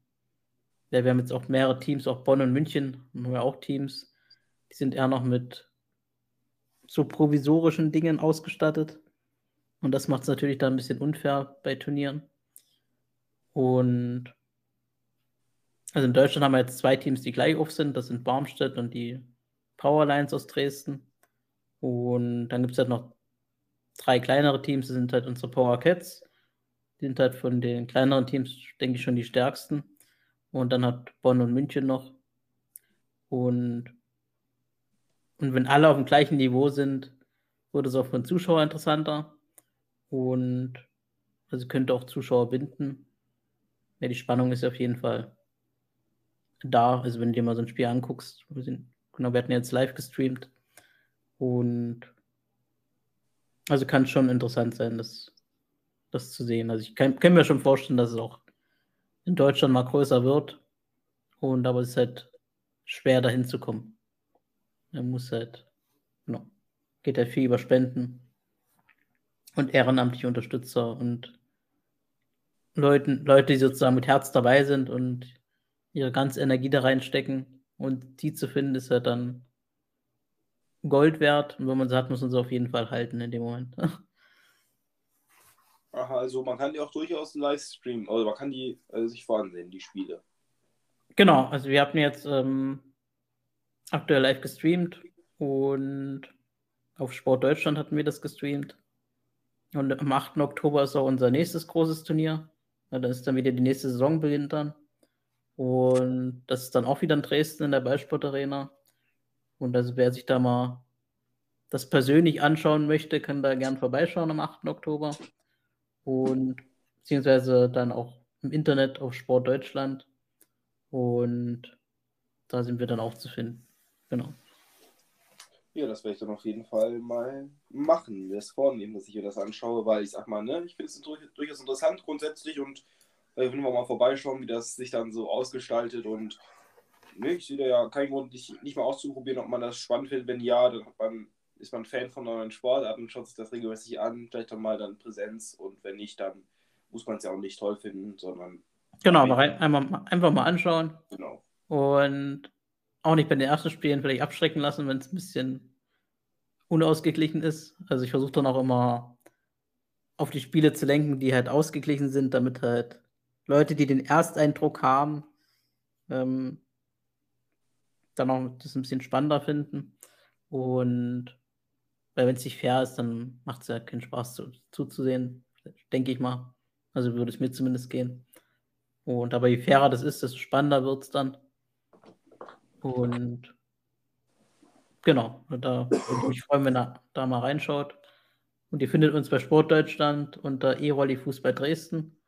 ja, wir haben jetzt auch mehrere Teams, auch Bonn und München haben wir auch Teams. Die sind eher noch mit so provisorischen Dingen ausgestattet. Und das macht es natürlich dann ein bisschen unfair bei Turnieren. Und also in Deutschland haben wir jetzt zwei Teams, die gleich auf sind. Das sind Barmstedt und die Powerlines aus Dresden. Und dann gibt es halt noch drei kleinere Teams. Das sind halt unsere Power Cats. Die sind halt von den kleineren Teams, denke ich, schon die stärksten. Und dann hat Bonn und München noch. Und, und wenn alle auf dem gleichen Niveau sind, wird es auch für den Zuschauer interessanter. Und also könnte auch Zuschauer binden. Ja, die Spannung ist auf jeden Fall da. Also wenn du dir mal so ein Spiel anguckst, wir sind, genau, wir hatten jetzt live gestreamt und Also kann schon interessant sein, das, das zu sehen. Also ich kann, kann mir schon vorstellen, dass es auch in Deutschland mal größer wird. Und aber es ist halt schwer dahin zu kommen. Er muss halt, genau, geht halt viel über Spenden und ehrenamtliche Unterstützer und Leuten, Leute, die sozusagen mit Herz dabei sind und ihre ganze Energie da reinstecken. Und die zu finden, ist halt dann Gold wert. Und wenn man sie hat, muss man sie auf jeden Fall halten in dem Moment. Aha, also man kann die auch durchaus live streamen. Also man kann die also sich voransehen, die Spiele. Genau, also wir hatten jetzt ähm, aktuell live gestreamt und auf Sport Deutschland hatten wir das gestreamt. Und am 8. Oktober ist auch unser nächstes großes Turnier. Ja, da ist dann wieder die nächste Saison beginnt dann. Und das ist dann auch wieder in Dresden in der Ballsport Arena. Und also wer sich da mal das persönlich anschauen möchte, kann da gern vorbeischauen am 8. Oktober. Und beziehungsweise dann auch im Internet auf Sport Deutschland. Und da sind wir dann auch zu finden. Genau. Ja, das werde ich dann auf jeden Fall mal machen, mir das vornehmen, dass ich mir das anschaue, weil ich sag mal, ne, ich finde es durchaus interessant grundsätzlich und äh, wenn wir mal vorbeischauen, wie das sich dann so ausgestaltet und ne, ich sehe da ja keinen Grund, nicht, nicht mal auszuprobieren, ob man das spannend findet. Wenn ja, dann man, ist man Fan von neuen Sportarten schaut sich das regelmäßig an, vielleicht dann mal dann Präsenz und wenn nicht, dann muss man es ja auch nicht toll finden, sondern. Genau, aber rein, einmal, einfach mal anschauen. Genau. Und auch nicht bei den ersten Spielen vielleicht abschrecken lassen, wenn es ein bisschen unausgeglichen ist. Also ich versuche dann auch immer auf die Spiele zu lenken, die halt ausgeglichen sind, damit halt Leute, die den Ersteindruck haben, ähm, dann auch das ein bisschen spannender finden. Und weil wenn es nicht fair ist, dann macht es ja keinen Spaß zu, zuzusehen, denke ich mal. Also würde es mir zumindest gehen. Und aber je fairer das ist, desto spannender wird es dann. Und genau, da würde ich mich freuen, wenn ihr da mal reinschaut. Und ihr findet uns bei Sportdeutschland unter E-Rolli Fußball Dresden.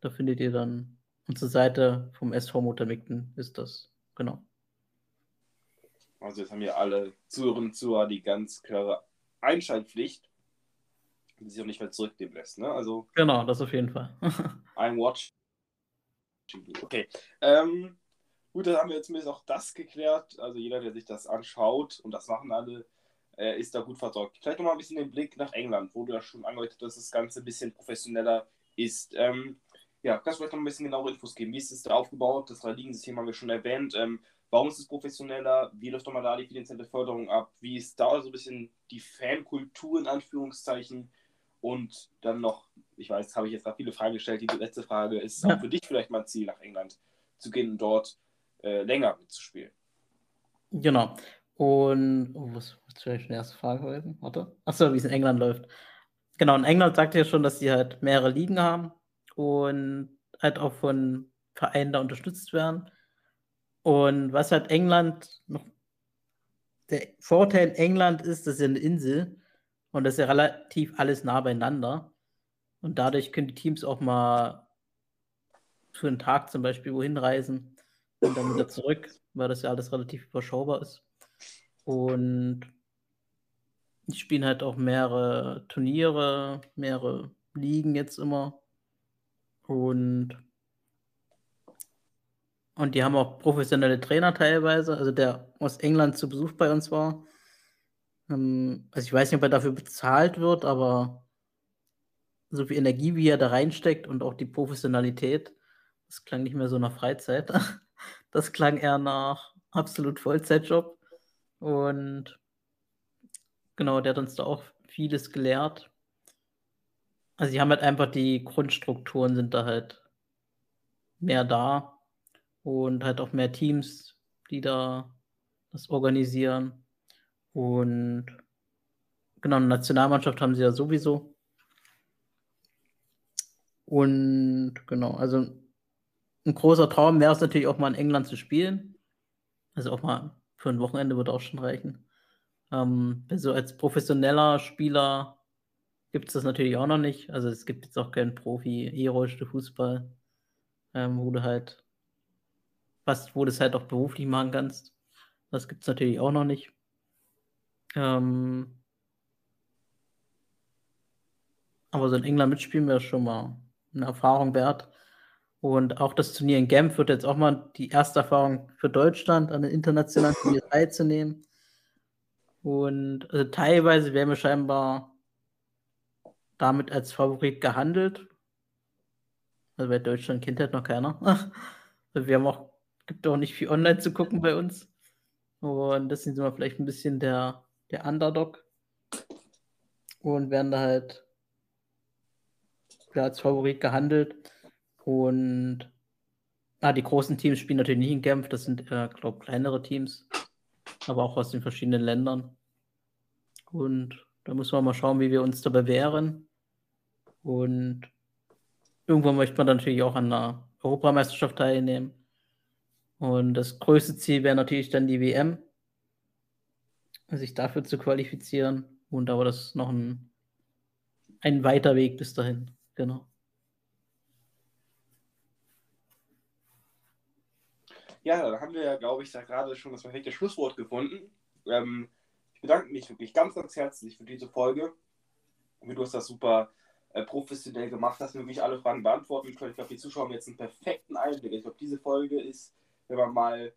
Da findet ihr dann unsere Seite vom SV Motormikten, ist das. Genau. Also jetzt haben wir alle Zuhörerinnen und Zuhörer die ganz klare Einschaltpflicht, die sich auch nicht mehr zurücknehmen lässt. Ne? Also, genau, das auf jeden Fall. I'm watching. Okay. Ähm, Gut, dann haben wir jetzt zumindest auch das geklärt. Also jeder, der sich das anschaut, und das machen alle, äh, ist da gut versorgt. Vielleicht nochmal ein bisschen den Blick nach England, wo du ja schon angedeutet hast, dass das Ganze ein bisschen professioneller ist. Ähm, ja, kannst du vielleicht noch ein bisschen genauere Infos geben? Wie ist es da aufgebaut? Das Ligensystem haben wir schon erwähnt. Ähm, warum ist es professioneller? Wie läuft nochmal da die finanzielle Förderung ab? Wie ist da so ein bisschen die Fankultur in Anführungszeichen? Und dann noch, ich weiß, habe ich jetzt gerade viele Fragen gestellt. Die letzte Frage ist es auch für dich vielleicht mal ein Ziel, nach England zu gehen und dort äh, länger mitzuspielen. Genau. Und oh, was, was vielleicht eine erste Frage gewesen? Warte. Achso, wie es in England läuft. Genau, in England sagt ihr schon, dass sie halt mehrere Ligen haben und halt auch von Vereinen da unterstützt werden. Und was halt England noch der Vorteil in England ist, dass ist eine Insel und das ist ja relativ alles nah beieinander. Und dadurch können die Teams auch mal für einen Tag zum Beispiel wohin reisen und dann wieder zurück, weil das ja alles relativ überschaubar ist. Und die spielen halt auch mehrere Turniere, mehrere Ligen jetzt immer. Und, und die haben auch professionelle Trainer teilweise. Also der aus England zu Besuch bei uns war. Ähm, also ich weiß nicht, ob er dafür bezahlt wird, aber so viel Energie, wie er da reinsteckt und auch die Professionalität, das klang nicht mehr so nach Freizeit. Das klang eher nach absolut Vollzeitjob. Und genau, der hat uns da auch vieles gelehrt. Also die haben halt einfach die Grundstrukturen sind da halt mehr da und halt auch mehr Teams, die da das organisieren. Und genau, eine Nationalmannschaft haben sie ja sowieso. Und genau, also ein großer Traum wäre es natürlich auch mal in England zu spielen. Also auch mal für ein Wochenende würde auch schon reichen. Ähm, so als professioneller Spieler gibt es das natürlich auch noch nicht. Also es gibt jetzt auch keinen Profi E-Rollstuhl Fußball, ähm, wo du halt was, wo du es halt auch beruflich machen kannst. Das gibt es natürlich auch noch nicht. Ähm, Aber so in England mitspielen wäre schon mal eine Erfahrung wert. Und auch das Turnier in Genf wird jetzt auch mal die erste Erfahrung für Deutschland, an den internationalen Turnier teilzunehmen. Und also teilweise werden wir scheinbar damit als Favorit gehandelt. Also bei Deutschland kennt halt noch keiner. Also wir haben auch, gibt auch nicht viel online zu gucken bei uns. Und deswegen sind wir vielleicht ein bisschen der, der Underdog. Und werden da halt ja, als Favorit gehandelt. Und ah, die großen Teams spielen natürlich nicht in Genf, das sind, äh, glaube ich, kleinere Teams, aber auch aus den verschiedenen Ländern. Und da müssen wir mal schauen, wie wir uns da bewähren. Und irgendwann möchte man natürlich auch an einer Europameisterschaft teilnehmen. Und das größte Ziel wäre natürlich dann die WM, sich dafür zu qualifizieren. Und aber das ist noch ein, ein weiter Weg bis dahin. Genau. Ja, dann haben wir ja, glaube ich, da gerade schon das perfekte Schlusswort gefunden. Ähm, ich bedanke mich wirklich ganz, ganz herzlich für diese Folge. Du hast das super äh, professionell gemacht, hast wirklich alle Fragen beantworten können. Ich glaube, die Zuschauer haben jetzt einen perfekten Einblick. Ich glaube, diese Folge ist, wenn man mal,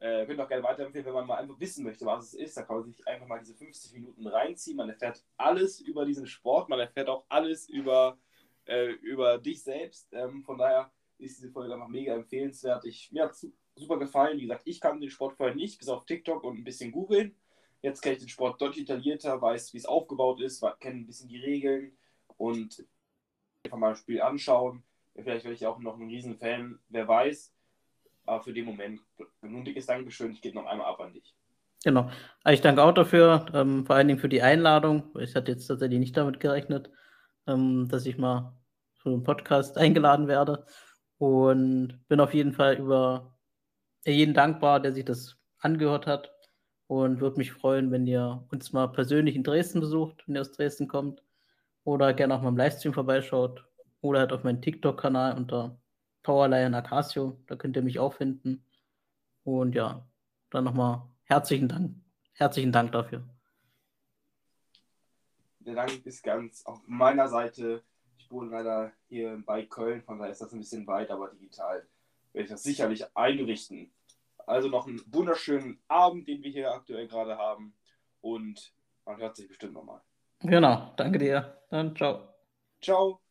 äh, könnt auch gerne weiterempfehlen, wenn man mal einfach wissen möchte, was es ist, da kann man sich einfach mal diese 50 Minuten reinziehen. Man erfährt alles über diesen Sport, man erfährt auch alles über, äh, über dich selbst. Ähm, von daher ist diese Folge einfach mega empfehlenswert. Ich, mir hat super gefallen. Wie gesagt, ich kann den Sport vorher nicht, bis auf TikTok und ein bisschen googeln. Jetzt kenne ich den Sport deutlich detaillierter, weiß, wie es aufgebaut ist, kenne ein bisschen die Regeln und einfach mal ein Spiel anschauen. Vielleicht werde ich auch noch ein Riesenfan, wer weiß. Aber für den Moment nun dickes Dankeschön. Ich gebe noch einmal ab an dich. Genau. Ich danke auch dafür, ähm, vor allen Dingen für die Einladung. Ich hatte jetzt tatsächlich nicht damit gerechnet, ähm, dass ich mal für einen Podcast eingeladen werde. Und bin auf jeden Fall über jeden dankbar, der sich das angehört hat. Und würde mich freuen, wenn ihr uns mal persönlich in Dresden besucht, wenn ihr aus Dresden kommt. Oder gerne auch mal im Livestream vorbeischaut. Oder halt auf meinen TikTok-Kanal unter Powerlion Acasio. Da könnt ihr mich auch finden. Und ja, dann nochmal herzlichen Dank. Herzlichen Dank dafür. Der Dank ist ganz auf meiner Seite. Ich wohne leider hier bei Köln, von daher ist das ein bisschen weit, aber digital werde ich das sicherlich einrichten. Also noch einen wunderschönen Abend, den wir hier aktuell gerade haben. Und man hört sich bestimmt nochmal. Genau, danke dir. Dann ciao. Ciao.